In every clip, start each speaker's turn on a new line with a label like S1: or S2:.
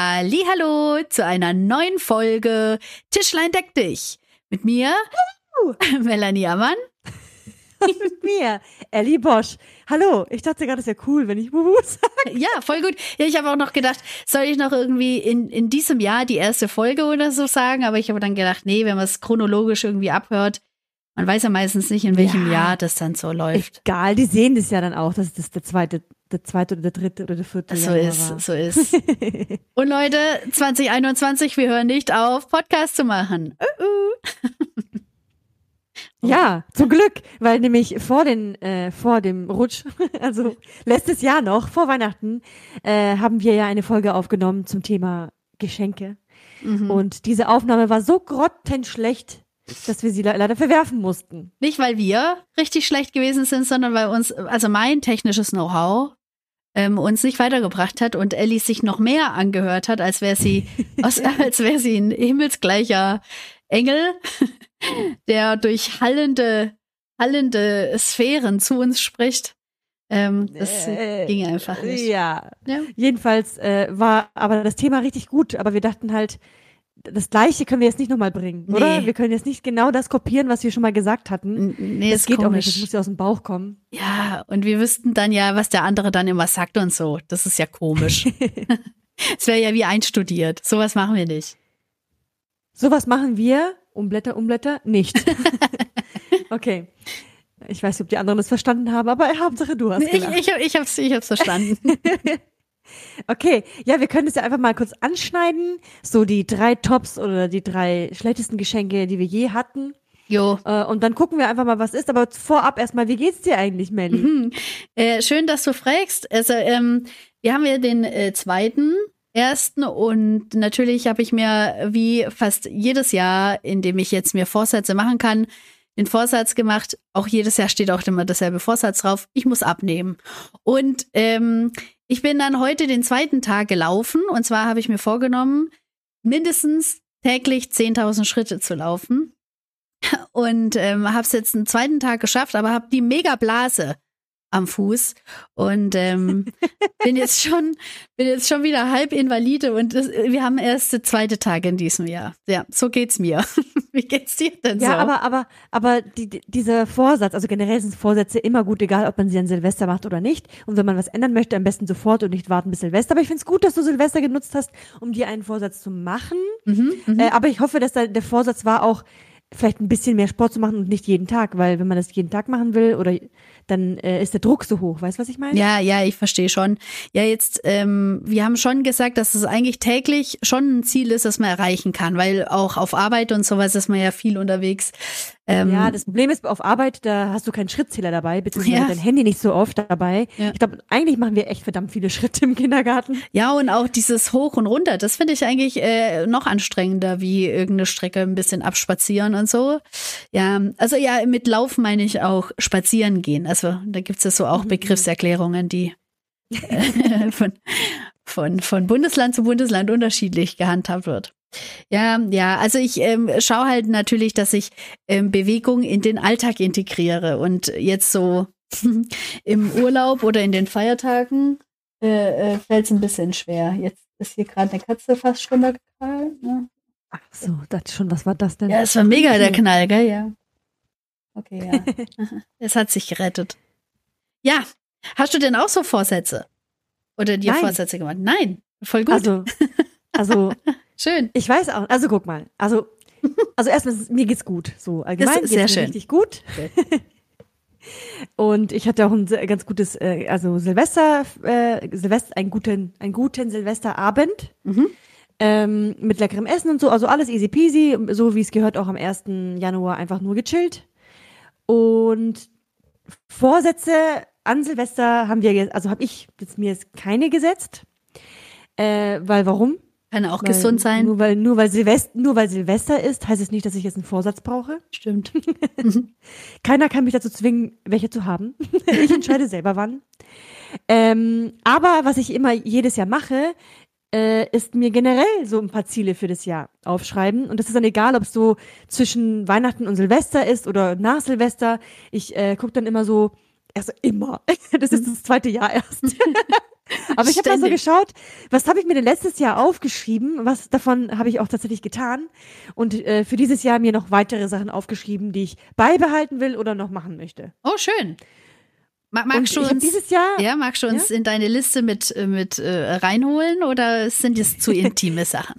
S1: Hallo zu einer neuen Folge Tischlein deck dich mit mir Melanie Ammann
S2: mit mir Ellie Bosch. Hallo, ich dachte gerade, es wäre cool, wenn ich Bubu sage.
S1: Ja, voll gut. Ja, ich habe auch noch gedacht, soll ich noch irgendwie in, in diesem Jahr die erste Folge oder so sagen, aber ich habe dann gedacht, nee, wenn man es chronologisch irgendwie abhört, man weiß ja meistens nicht, in welchem ja, Jahr das dann so läuft.
S2: Egal, die sehen das ja dann auch, dass das der zweite, der zweite oder der dritte oder der vierte
S1: So Januar ist, war. so ist. Und Leute, 2021, wir hören nicht auf, Podcast zu machen. Uh -uh.
S2: Ja, zum Glück, weil nämlich vor den äh, vor dem Rutsch, also letztes Jahr noch vor Weihnachten, äh, haben wir ja eine Folge aufgenommen zum Thema Geschenke. Mhm. Und diese Aufnahme war so grottenschlecht, dass wir sie leider verwerfen mussten.
S1: Nicht, weil wir richtig schlecht gewesen sind, sondern weil uns, also mein technisches Know-how ähm, uns nicht weitergebracht hat und Ellie sich noch mehr angehört hat, als wäre sie, als, als wäre sie ein himmelsgleicher Engel, der durch hallende, hallende Sphären zu uns spricht. Ähm, das äh, ging einfach nicht.
S2: Ja. ja. Jedenfalls äh, war aber das Thema richtig gut, aber wir dachten halt, das Gleiche können wir jetzt nicht nochmal bringen, nee. oder? Wir können jetzt nicht genau das kopieren, was wir schon mal gesagt hatten. Nee, das geht komisch. auch nicht, das muss ja aus dem Bauch kommen.
S1: Ja, und wir wüssten dann ja, was der andere dann immer sagt und so. Das ist ja komisch. Es wäre ja wie einstudiert. Sowas machen wir nicht.
S2: Sowas machen wir, Umblätter, Umblätter, nicht. okay. Ich weiß nicht, ob die anderen das verstanden haben, aber Hauptsache du hast
S1: gelacht. Ich, ich, ich, hab's, ich hab's verstanden.
S2: Okay, ja, wir können es ja einfach mal kurz anschneiden. So die drei Tops oder die drei schlechtesten Geschenke, die wir je hatten.
S1: Jo.
S2: Äh, und dann gucken wir einfach mal, was ist. Aber vorab erstmal, wie geht's dir eigentlich, Melly? Mhm.
S1: Äh, schön, dass du fragst. Also, ähm, wir haben ja den äh, zweiten, ersten und natürlich habe ich mir wie fast jedes Jahr, in dem ich jetzt mir Vorsätze machen kann, den Vorsatz gemacht. Auch jedes Jahr steht auch immer dasselbe Vorsatz drauf. Ich muss abnehmen. Und ähm, ich bin dann heute den zweiten Tag gelaufen und zwar habe ich mir vorgenommen, mindestens täglich 10.000 Schritte zu laufen. Und ähm, habe es jetzt einen zweiten Tag geschafft, aber habe die Mega-Blase am Fuß und ähm, bin jetzt schon bin jetzt schon wieder halb invalide und das, wir haben erst zweite Tag in diesem Jahr. Ja, so geht's mir. Wie geht's dir denn
S2: so? Ja, aber aber aber die, dieser Vorsatz, also generell sind Vorsätze immer gut, egal ob man sie an Silvester macht oder nicht. Und wenn man was ändern möchte, am besten sofort und nicht warten bis Silvester. Aber ich finde es gut, dass du Silvester genutzt hast, um dir einen Vorsatz zu machen. Mhm, mhm. äh, aber ich hoffe, dass da der Vorsatz war auch vielleicht ein bisschen mehr Sport zu machen und nicht jeden Tag, weil wenn man das jeden Tag machen will oder dann äh, ist der Druck so hoch. Weißt du, was ich meine?
S1: Ja, ja, ich verstehe schon. Ja, jetzt, ähm, wir haben schon gesagt, dass es eigentlich täglich schon ein Ziel ist, das man erreichen kann, weil auch auf Arbeit und sowas ist man ja viel unterwegs.
S2: Ähm, ja, das Problem ist, auf Arbeit, da hast du keinen Schrittzähler dabei, beziehungsweise ja. dein Handy nicht so oft dabei. Ja. Ich glaube, eigentlich machen wir echt verdammt viele Schritte im Kindergarten.
S1: Ja, und auch dieses Hoch und Runter, das finde ich eigentlich äh, noch anstrengender, wie irgendeine Strecke ein bisschen abspazieren und so. Ja, also ja, mit Laufen meine ich auch spazieren gehen. Also da gibt es ja so auch mhm. Begriffserklärungen, die äh, von, von, von Bundesland zu Bundesland unterschiedlich gehandhabt wird. Ja, ja, also ich ähm, schaue halt natürlich, dass ich ähm, Bewegung in den Alltag integriere und jetzt so im Urlaub oder in den Feiertagen äh, äh, fällt es ein bisschen schwer. Jetzt ist hier gerade eine Katze fast runtergefallen. Ne?
S2: Ach so, das schon, was war das denn?
S1: Ja, es war mega der Knall, gell? Ja. Okay, ja. es hat sich gerettet. Ja, hast du denn auch so Vorsätze? Oder dir Nein. Vorsätze gemacht? Nein, voll gut.
S2: Also, also Schön. Ich weiß auch. Also guck mal. Also, also erstmal, mir geht's gut. So allgemein ist sehr schön. richtig gut. Okay. Und ich hatte auch ein ganz gutes, äh, also Silvester, äh, Silvester, einen guten, einen guten Silvesterabend. Mhm. Ähm, mit leckerem Essen und so, also alles easy peasy, so wie es gehört, auch am 1. Januar einfach nur gechillt. Und Vorsätze an Silvester haben wir also habe ich jetzt mir jetzt keine gesetzt. Äh, weil warum?
S1: Kann auch weil, gesund sein.
S2: Nur weil, nur, weil Silvester, nur weil Silvester ist, heißt es nicht, dass ich jetzt einen Vorsatz brauche.
S1: Stimmt.
S2: Keiner kann mich dazu zwingen, welche zu haben. ich entscheide selber wann. Ähm, aber was ich immer jedes Jahr mache, äh, ist mir generell so ein paar Ziele für das Jahr aufschreiben. Und das ist dann egal, ob es so zwischen Weihnachten und Silvester ist oder nach Silvester. Ich äh, gucke dann immer so, also immer. Das ist das zweite Jahr erst. Aber ich habe mal so geschaut, was habe ich mir denn letztes Jahr aufgeschrieben? Was davon habe ich auch tatsächlich getan? Und äh, für dieses Jahr mir noch weitere Sachen aufgeschrieben, die ich beibehalten will oder noch machen möchte.
S1: Oh, schön. Mag, magst du uns
S2: dieses Jahr?
S1: Ja, magst du uns ja? in deine Liste mit äh, mit äh, reinholen oder sind es zu intime Sachen?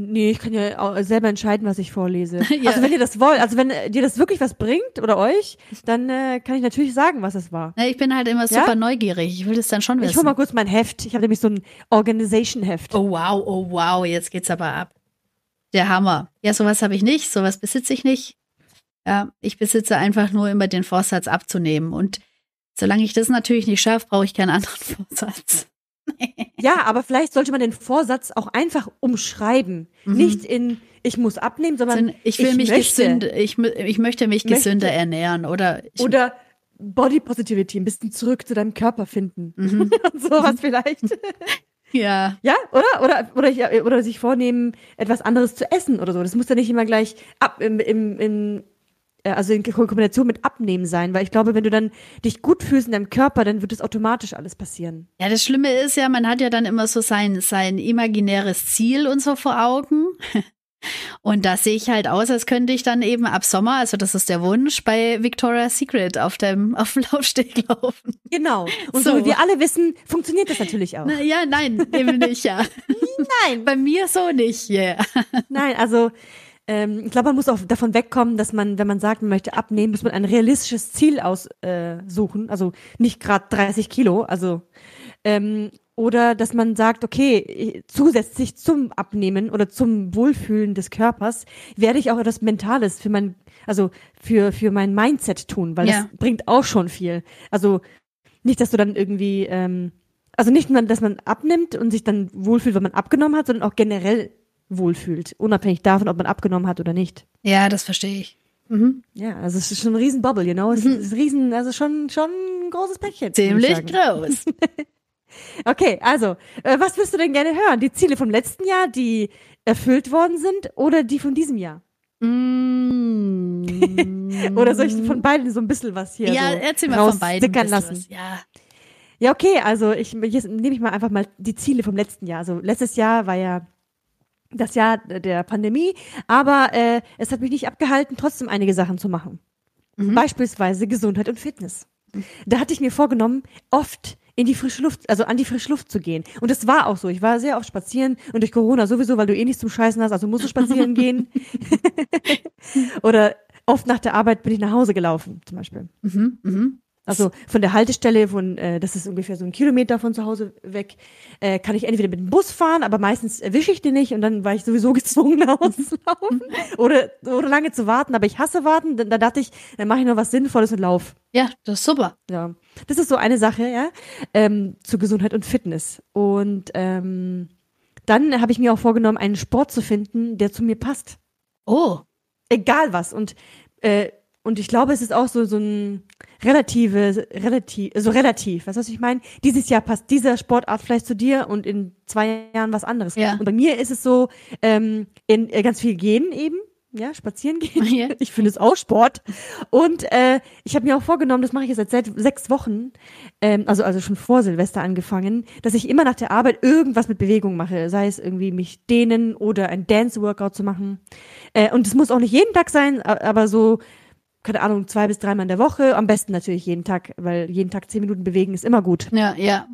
S2: Nee, ich kann ja auch selber entscheiden, was ich vorlese. ja. Also wenn ihr das wollt, also wenn dir das wirklich was bringt oder euch, dann äh, kann ich natürlich sagen, was es war.
S1: Ja, ich bin halt immer super ja? neugierig. Ich will das dann schon wissen.
S2: Ich hol mal kurz mein Heft. Ich habe nämlich so ein Organization-Heft.
S1: Oh wow, oh wow, jetzt geht's aber ab. Der Hammer. Ja, sowas habe ich nicht, sowas besitze ich nicht. Ja, ich besitze einfach nur immer den Vorsatz abzunehmen. Und solange ich das natürlich nicht schaffe, brauche ich keinen anderen Vorsatz.
S2: ja, aber vielleicht sollte man den Vorsatz auch einfach umschreiben. Mhm. Nicht in ich muss abnehmen, sondern
S1: ich will ich mich gesünder, ich, ich möchte mich gesünder möchte, ernähren oder
S2: oder Body Positivity, ein bisschen zurück zu deinem Körper finden. Mhm. Sowas vielleicht.
S1: Ja.
S2: Ja, oder? Oder, oder, oder sich vornehmen, etwas anderes zu essen oder so. Das muss ja nicht immer gleich ab im, im, im also in Kombination mit Abnehmen sein, weil ich glaube, wenn du dann dich gut fühlst in deinem Körper, dann wird es automatisch alles passieren.
S1: Ja, das Schlimme ist ja, man hat ja dann immer so sein, sein imaginäres Ziel und so vor Augen. Und da sehe ich halt aus, als könnte ich dann eben ab Sommer, also das ist der Wunsch, bei Victoria's Secret auf dem, auf dem Laufsteg laufen.
S2: Genau. Und so, so wie wir alle wissen, funktioniert das natürlich auch.
S1: Na, ja, nein, eben nicht, ja.
S2: nein.
S1: Bei mir so nicht, yeah.
S2: Nein, also ähm, ich glaube, man muss auch davon wegkommen, dass man, wenn man sagt, man möchte abnehmen, muss man ein realistisches Ziel aussuchen. Äh, also nicht gerade 30 Kilo, also ähm, oder dass man sagt, okay, zusätzlich zum Abnehmen oder zum Wohlfühlen des Körpers werde ich auch etwas Mentales für mein, also für, für mein Mindset tun, weil ja. das bringt auch schon viel. Also nicht, dass du dann irgendwie, ähm, also nicht nur, dass man abnimmt und sich dann wohlfühlt, wenn man abgenommen hat, sondern auch generell wohlfühlt, unabhängig davon, ob man abgenommen hat oder nicht.
S1: Ja, das verstehe ich.
S2: Mhm. Ja, also es ist schon ein riesen Bubble, you know? Es mhm. ist riesen, also schon, schon ein großes Päckchen.
S1: Ziemlich groß.
S2: okay, also, äh, was wirst du denn gerne hören? Die Ziele vom letzten Jahr, die erfüllt worden sind oder die von diesem Jahr?
S1: Mm.
S2: oder soll ich von beiden so ein bisschen was hier
S1: ja,
S2: so
S1: erzähl mal von beiden
S2: lassen?
S1: Was, ja.
S2: Ja, okay, also ich jetzt nehme ich mal einfach mal die Ziele vom letzten Jahr. Also letztes Jahr war ja das Jahr der Pandemie, aber äh, es hat mich nicht abgehalten, trotzdem einige Sachen zu machen. Mhm. Beispielsweise Gesundheit und Fitness. Da hatte ich mir vorgenommen, oft in die frische Luft, also an die frische Luft zu gehen. Und es war auch so. Ich war sehr oft spazieren und durch Corona sowieso, weil du eh nichts zum Scheißen hast, also musst du spazieren gehen. Oder oft nach der Arbeit bin ich nach Hause gelaufen, zum Beispiel. Mhm, mhm. Also von der Haltestelle, von äh, das ist ungefähr so ein Kilometer von zu Hause weg, äh, kann ich entweder mit dem Bus fahren, aber meistens erwische ich den nicht und dann war ich sowieso gezwungen, nach Hause zu laufen oder, oder lange zu warten. Aber ich hasse warten. Da, da dachte ich, dann mache ich noch was Sinnvolles und lauf.
S1: Ja, das ist super.
S2: Ja, das ist so eine Sache, ja, ähm, zu Gesundheit und Fitness. Und ähm, dann habe ich mir auch vorgenommen, einen Sport zu finden, der zu mir passt.
S1: Oh.
S2: Egal was. Und äh, und ich glaube, es ist auch so, so ein relative, relativ, so relativ. Weißt du, was ich meine? Dieses Jahr passt dieser Sportart vielleicht zu dir und in zwei Jahren was anderes.
S1: Ja.
S2: Und bei mir ist es so, ähm, in, äh, ganz viel gehen eben ja, spazieren gehen. Ja. Ich finde es auch Sport. Und äh, ich habe mir auch vorgenommen, das mache ich jetzt seit sechs Wochen, ähm, also, also schon vor Silvester angefangen, dass ich immer nach der Arbeit irgendwas mit Bewegung mache. Sei es irgendwie mich dehnen oder ein Dance-Workout zu machen. Äh, und es muss auch nicht jeden Tag sein, aber so keine Ahnung, zwei bis dreimal in der Woche. Am besten natürlich jeden Tag, weil jeden Tag zehn Minuten bewegen ist immer gut.
S1: Ja, ja.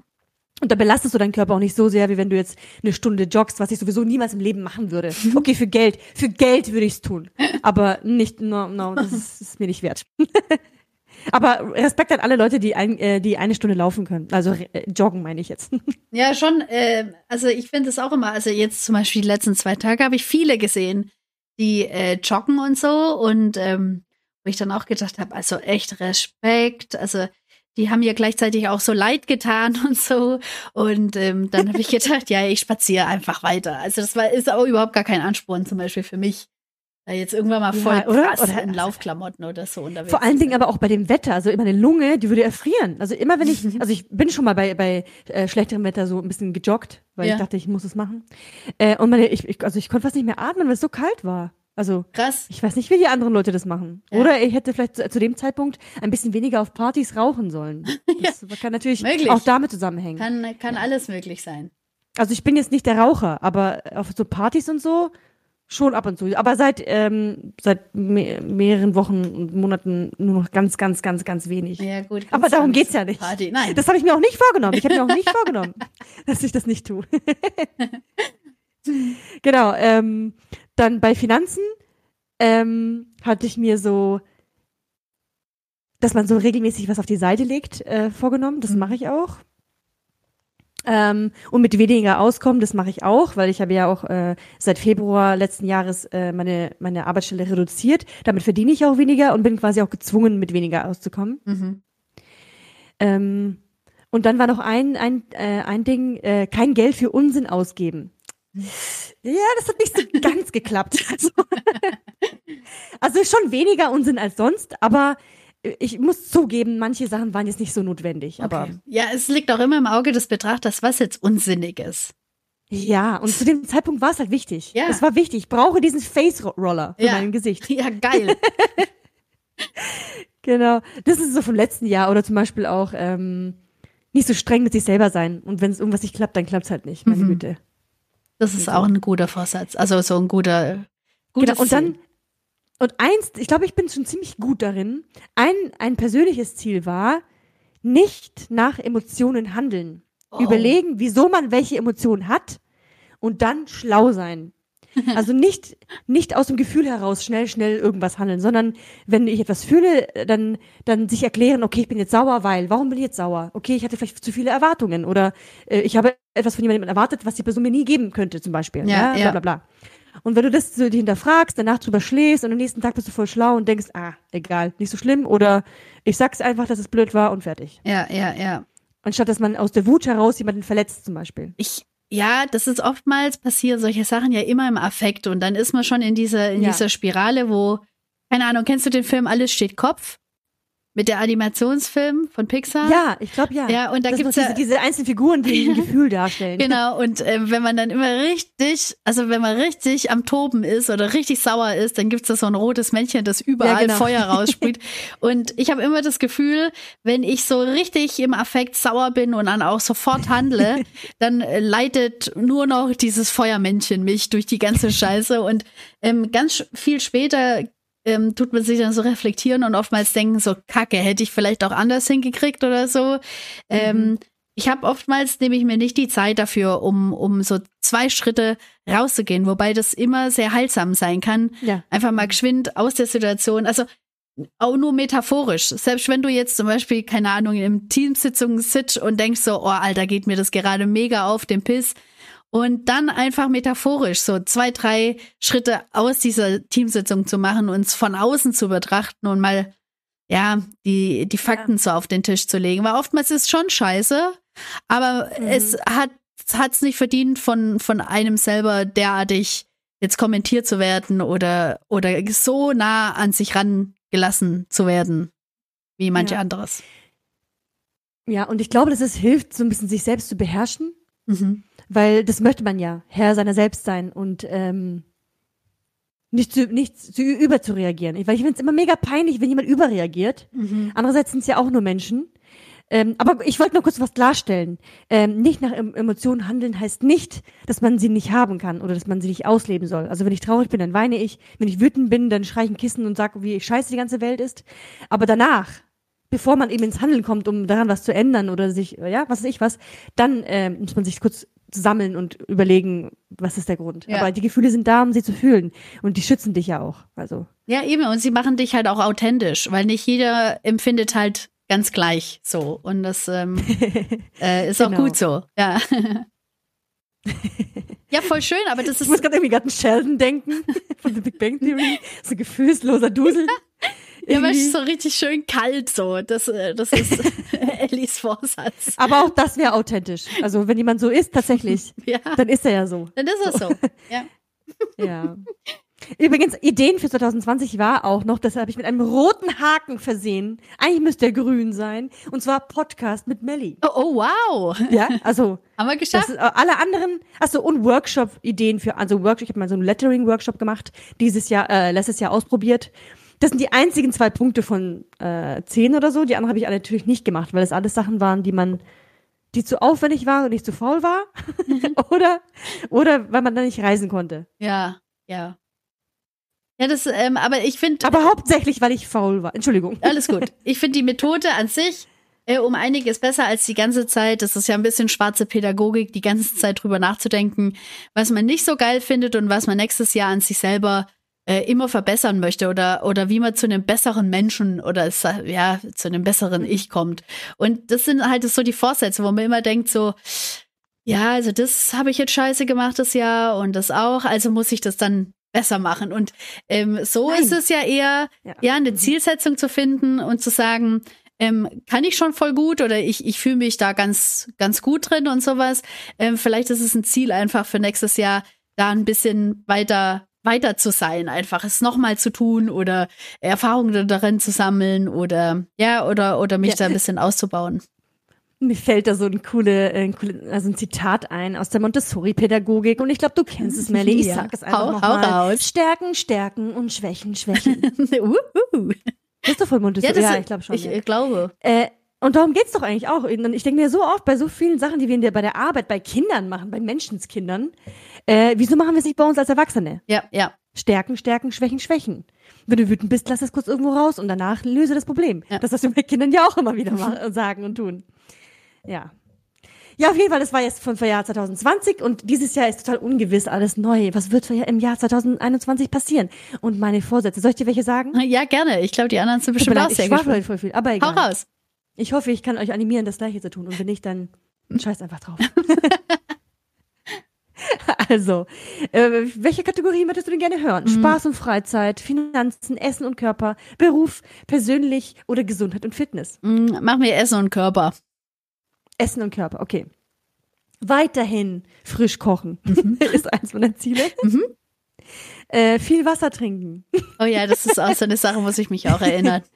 S2: Und da belastest du deinen Körper auch nicht so sehr, wie wenn du jetzt eine Stunde joggst, was ich sowieso niemals im Leben machen würde. Okay, für Geld. Für Geld würde ich es tun. Aber nicht, no, no, das ist, ist mir nicht wert. Aber Respekt an alle Leute, die, ein, äh, die eine Stunde laufen können. Also äh, joggen meine ich jetzt.
S1: Ja, schon. Äh, also ich finde es auch immer, also jetzt zum Beispiel die letzten zwei Tage habe ich viele gesehen, die äh, joggen und so. Und ähm, wo ich dann auch gedacht habe, also echt Respekt, also die haben mir gleichzeitig auch so leid getan und so. Und ähm, dann habe ich gedacht, ja, ich spaziere einfach weiter. Also das war ist auch überhaupt gar kein Ansporn zum Beispiel für mich. Da jetzt irgendwann mal voll ja, oder? krass oder, in Laufklamotten oder so unterwegs.
S2: Vor allen Dingen aber auch bei dem Wetter, also immer eine Lunge, die würde erfrieren. Also immer wenn ich, also ich bin schon mal bei, bei äh, schlechterem Wetter so ein bisschen gejoggt, weil ja. ich dachte, ich muss es machen. Äh, und meine, ich, ich, also ich konnte fast nicht mehr atmen, weil es so kalt war. Also krass. Ich weiß nicht, wie die anderen Leute das machen. Ja. Oder ich hätte vielleicht zu, zu, dem Zeitpunkt ein bisschen weniger auf Partys rauchen sollen. Das ja. kann natürlich möglich. auch damit zusammenhängen.
S1: Kann, kann alles möglich sein.
S2: Also ich bin jetzt nicht der Raucher, aber auf so Partys und so schon ab und zu. Aber seit ähm, seit me mehreren Wochen und Monaten nur noch ganz, ganz, ganz, ganz wenig.
S1: Ja gut.
S2: Aber darum geht's ja nicht. Party. Nein. Das habe ich mir auch nicht vorgenommen. Ich habe mir auch nicht vorgenommen, dass ich das nicht tue. genau. Ähm, dann bei Finanzen ähm, hatte ich mir so, dass man so regelmäßig was auf die Seite legt, äh, vorgenommen. Das mhm. mache ich auch. Ähm, und mit weniger auskommen, das mache ich auch, weil ich habe ja auch äh, seit Februar letzten Jahres äh, meine, meine Arbeitsstelle reduziert. Damit verdiene ich auch weniger und bin quasi auch gezwungen, mit weniger auszukommen. Mhm. Ähm, und dann war noch ein, ein, äh, ein Ding, äh, kein Geld für Unsinn ausgeben. Ja, das hat nicht so ganz geklappt. Also, also schon weniger Unsinn als sonst, aber ich muss zugeben, manche Sachen waren jetzt nicht so notwendig. Okay. Aber
S1: ja, es liegt auch immer im Auge des Betrachters, was jetzt unsinnig ist.
S2: Ja, und zu dem Zeitpunkt war es halt wichtig. Ja. Es war wichtig. Ich brauche diesen Face Roller für ja. mein Gesicht.
S1: Ja, geil.
S2: genau. Das ist so vom letzten Jahr oder zum Beispiel auch ähm, nicht so streng mit sich selber sein. Und wenn es irgendwas nicht klappt, dann klappt es halt nicht. Meine mhm. Güte.
S1: Das ist auch ein guter Vorsatz. Also so ein guter.
S2: Genau. Und dann und eins, ich glaube, ich bin schon ziemlich gut darin. Ein, ein persönliches Ziel war, nicht nach Emotionen handeln. Oh. Überlegen, wieso man welche Emotionen hat und dann schlau sein. Also nicht, nicht aus dem Gefühl heraus schnell, schnell irgendwas handeln, sondern wenn ich etwas fühle, dann, dann sich erklären, okay, ich bin jetzt sauer, weil, warum bin ich jetzt sauer? Okay, ich hatte vielleicht zu viele Erwartungen oder äh, ich habe etwas von jemandem erwartet, was die Person mir nie geben könnte, zum Beispiel. Ja, ja, bla, bla, bla. Und wenn du das so hinterfragst, danach drüber schläfst und am nächsten Tag bist du voll schlau und denkst, ah, egal, nicht so schlimm oder ich sag's einfach, dass es blöd war und fertig.
S1: Ja, ja, ja.
S2: Anstatt dass man aus der Wut heraus jemanden verletzt zum Beispiel.
S1: Ich, ja, das ist oftmals passiert solche Sachen ja immer im Affekt und dann ist man schon in dieser, in ja. dieser Spirale, wo, keine Ahnung, kennst du den Film Alles steht Kopf? Mit der Animationsfilm von Pixar.
S2: Ja, ich glaube ja.
S1: Ja, und da gibt's diese,
S2: ja diese einzelnen Figuren, die ein Gefühl darstellen.
S1: Genau, und äh, wenn man dann immer richtig, also wenn man richtig am Toben ist oder richtig sauer ist, dann gibt's da so ein rotes Männchen, das überall ja, genau. Feuer raussprüht. und ich habe immer das Gefühl, wenn ich so richtig im Affekt sauer bin und dann auch sofort handle, dann äh, leitet nur noch dieses Feuermännchen mich durch die ganze Scheiße. Und ähm, ganz viel später ähm, tut man sich dann so reflektieren und oftmals denken, so Kacke, hätte ich vielleicht auch anders hingekriegt oder so. Ähm, mhm. Ähm, ich habe oftmals nehme ich mir nicht die Zeit dafür, um, um so zwei Schritte rauszugehen, wobei das immer sehr heilsam sein kann. Ja. Einfach mal geschwind aus der Situation. Also auch nur metaphorisch. Selbst wenn du jetzt zum Beispiel, keine Ahnung, in Teamsitzung sitzt und denkst so, oh, Alter, geht mir das gerade mega auf den Piss, und dann einfach metaphorisch so zwei, drei Schritte aus dieser Teamsitzung zu machen, uns von außen zu betrachten und mal, ja, die, die Fakten ja. so auf den Tisch zu legen. Weil oftmals ist es schon scheiße, aber mhm. es hat hat's nicht verdient, von, von einem selber derartig jetzt kommentiert zu werden oder, oder so nah an sich rangelassen zu werden, wie manche ja. anderes.
S2: Ja, und ich glaube, dass es hilft, so ein bisschen sich selbst zu beherrschen. Mhm. Weil das möchte man ja, Herr seiner selbst sein und ähm, nicht zu, nicht zu überzureagieren. Weil ich finde es immer mega peinlich, wenn jemand überreagiert. Mhm. Andererseits sind es ja auch nur Menschen. Ähm, aber ich wollte noch kurz was klarstellen. Ähm, nicht nach Emotionen handeln heißt nicht, dass man sie nicht haben kann oder dass man sie nicht ausleben soll. Also wenn ich traurig bin, dann weine ich. Wenn ich wütend bin, dann schreie ich ein Kissen und sage, wie scheiße die ganze Welt ist. Aber danach, bevor man eben ins Handeln kommt, um daran was zu ändern oder sich, ja, was weiß ich was, dann äh, muss man sich kurz sammeln und überlegen, was ist der Grund. Ja. Aber die Gefühle sind da, um sie zu fühlen. Und die schützen dich ja auch. Also.
S1: Ja, eben. Und sie machen dich halt auch authentisch, weil nicht jeder empfindet halt ganz gleich so. Und das ähm, äh, ist genau. auch gut so. Ja. ja, voll schön, aber das ist.
S2: Ich muss gerade irgendwie gerade an Sheldon denken von The Big Bang Theory. So gefühlsloser Dusel.
S1: Ja, aber es ist so richtig schön kalt so. Das, äh, das ist Ellis Vorsatz.
S2: Aber auch das wäre authentisch. Also wenn jemand so ist, tatsächlich, ja. dann ist er ja so.
S1: Dann ist er so, so. ja.
S2: ja. Übrigens, Ideen für 2020 war auch noch, das habe ich mit einem roten Haken versehen. Eigentlich müsste er grün sein. Und zwar Podcast mit Melly.
S1: Oh, oh wow.
S2: Ja, also.
S1: Haben wir geschafft?
S2: Ist, äh, alle anderen, achso, und Workshop-Ideen für, also Workshop, ich habe mal so einen Lettering-Workshop gemacht, dieses Jahr, äh, letztes Jahr ausprobiert. Das sind die einzigen zwei Punkte von äh, zehn oder so. Die anderen habe ich natürlich nicht gemacht, weil es alles Sachen waren, die man, die zu aufwendig waren und nicht zu faul war. oder, oder weil man da nicht reisen konnte.
S1: Ja, ja. Ja, das, ähm, aber ich finde.
S2: Aber hauptsächlich, weil ich faul war. Entschuldigung.
S1: Alles gut. Ich finde die Methode an sich äh, um einiges besser als die ganze Zeit. Das ist ja ein bisschen schwarze Pädagogik, die ganze Zeit drüber nachzudenken, was man nicht so geil findet und was man nächstes Jahr an sich selber äh, immer verbessern möchte oder, oder wie man zu einem besseren Menschen oder ja, zu einem besseren mhm. Ich kommt. Und das sind halt so die Vorsätze, wo man immer denkt so, ja, also das habe ich jetzt scheiße gemacht das Jahr und das auch, also muss ich das dann besser machen. Und ähm, so Nein. ist es ja eher, ja. ja, eine mhm. Zielsetzung zu finden und zu sagen, ähm, kann ich schon voll gut oder ich, ich fühle mich da ganz, ganz gut drin und sowas. Ähm, vielleicht ist es ein Ziel einfach für nächstes Jahr, da ein bisschen weiter weiter zu sein, einfach es nochmal zu tun oder Erfahrungen darin zu sammeln oder ja, oder, oder mich ja. da ein bisschen auszubauen.
S2: Mir fällt da so ein coole, äh, ein coole also ein Zitat ein aus der Montessori-Pädagogik und ich glaube, du kennst es, Melly. Ich ja. sag es einfach hau, nochmal. Hau raus. Stärken, stärken und schwächen, schwächen. uh, Bist du voll Montessori?
S1: Ja, ja ich glaube schon. Ich ja. glaube.
S2: Äh, und darum geht's doch eigentlich auch. Und ich denke mir so oft bei so vielen Sachen, die wir bei der Arbeit bei Kindern machen, bei Menschenskindern, äh, wieso machen wir es nicht bei uns als Erwachsene?
S1: Ja, ja.
S2: Stärken, stärken, schwächen, schwächen. Wenn du wütend bist, lass es kurz irgendwo raus und danach löse das Problem. Ja. Das, was wir bei Kindern ja auch immer wieder machen, sagen und tun. Ja. Ja, auf jeden Fall, das war jetzt von Jahr 2020 und dieses Jahr ist total ungewiss, alles neu. Was wird im Jahr 2021 passieren? Und meine Vorsätze, soll ich dir welche sagen?
S1: Ja, gerne. Ich glaube, die anderen sind bestimmt auch sehr
S2: gespannt. voll viel, aber egal.
S1: Hau raus.
S2: Ich hoffe, ich kann euch animieren, das Gleiche zu tun. Und wenn nicht, dann scheiß einfach drauf. also, äh, welche Kategorien möchtest du denn gerne hören? Mhm. Spaß und Freizeit, Finanzen, Essen und Körper, Beruf, persönlich oder Gesundheit und Fitness?
S1: Mhm, machen wir Essen und Körper.
S2: Essen und Körper, okay. Weiterhin frisch kochen mhm. ist eins meiner Ziele. Mhm. Äh, viel Wasser trinken.
S1: Oh ja, das ist auch so eine Sache, muss ich mich auch erinnern.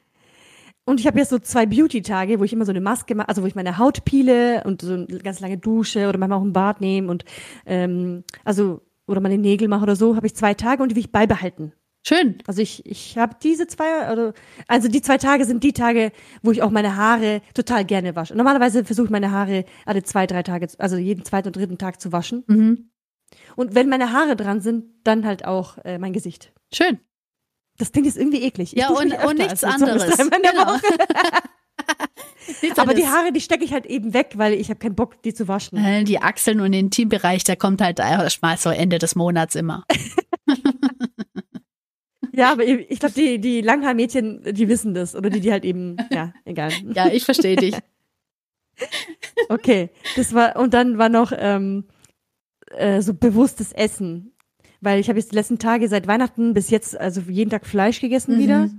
S2: Und ich habe jetzt so zwei Beauty-Tage, wo ich immer so eine Maske mache, also wo ich meine Haut piele und so eine ganz lange Dusche oder manchmal auch ein Bad nehme und ähm, also oder meine Nägel mache oder so, habe ich zwei Tage und die will ich beibehalten.
S1: Schön.
S2: Also ich, ich habe diese zwei, also, also die zwei Tage sind die Tage, wo ich auch meine Haare total gerne wasche. Normalerweise versuche ich meine Haare alle zwei, drei Tage, also jeden zweiten und dritten Tag zu waschen. Mhm. Und wenn meine Haare dran sind, dann halt auch äh, mein Gesicht.
S1: Schön.
S2: Das Ding ist irgendwie eklig.
S1: Ich ja, und, und nichts anderes.
S2: Genau. Aber die Haare, die stecke ich halt eben weg, weil ich habe keinen Bock, die zu waschen.
S1: Äh, die Achseln und den Intimbereich, der kommt halt erst mal so Ende des Monats immer.
S2: ja, aber ich glaube, die, die Langhaarmädchen, die wissen das. Oder die, die halt eben, ja, egal.
S1: Ja, ich verstehe dich.
S2: Okay, das war, und dann war noch ähm, äh, so bewusstes Essen weil ich habe jetzt die letzten Tage seit Weihnachten bis jetzt also jeden Tag Fleisch gegessen mhm. wieder.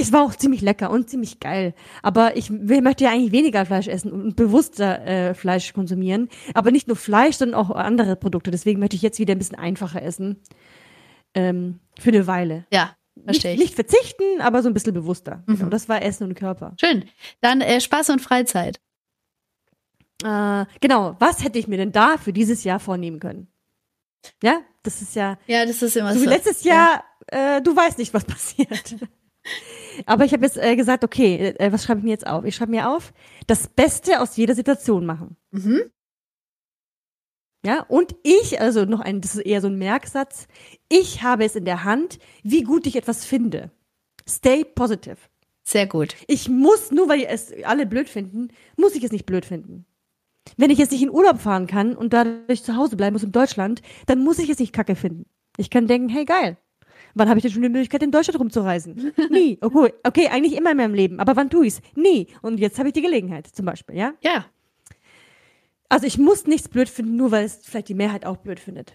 S2: Es war auch ziemlich lecker und ziemlich geil. Aber ich möchte ja eigentlich weniger Fleisch essen und bewusster äh, Fleisch konsumieren. Aber nicht nur Fleisch, sondern auch andere Produkte. Deswegen möchte ich jetzt wieder ein bisschen einfacher essen. Ähm, für eine Weile.
S1: Ja, verstehe
S2: ich. Nicht verzichten, aber so ein bisschen bewusster. Mhm. Und das war Essen und Körper.
S1: Schön. Dann äh, Spaß und Freizeit.
S2: Äh, genau. Was hätte ich mir denn da für dieses Jahr vornehmen können? Ja, das ist ja.
S1: Ja, das ist immer
S2: so.
S1: so.
S2: Letztes Jahr, ja. äh, du weißt nicht, was passiert. Aber ich habe jetzt äh, gesagt, okay, äh, was schreibe ich mir jetzt auf? Ich schreibe mir auf, das Beste aus jeder Situation machen. Mhm. Ja, und ich, also noch ein, das ist eher so ein Merksatz, ich habe es in der Hand, wie gut ich etwas finde. Stay positive.
S1: Sehr gut.
S2: Ich muss, nur weil es alle blöd finden, muss ich es nicht blöd finden. Wenn ich jetzt nicht in Urlaub fahren kann und dadurch zu Hause bleiben muss in Deutschland, dann muss ich es nicht kacke finden. Ich kann denken, hey geil, wann habe ich denn schon die Möglichkeit, in Deutschland rumzureisen? Nie. Okay, okay, eigentlich immer in meinem Leben. Aber wann tue ich's? Nie. Und jetzt habe ich die Gelegenheit, zum Beispiel, ja?
S1: Ja.
S2: Also ich muss nichts blöd finden, nur weil es vielleicht die Mehrheit auch blöd findet.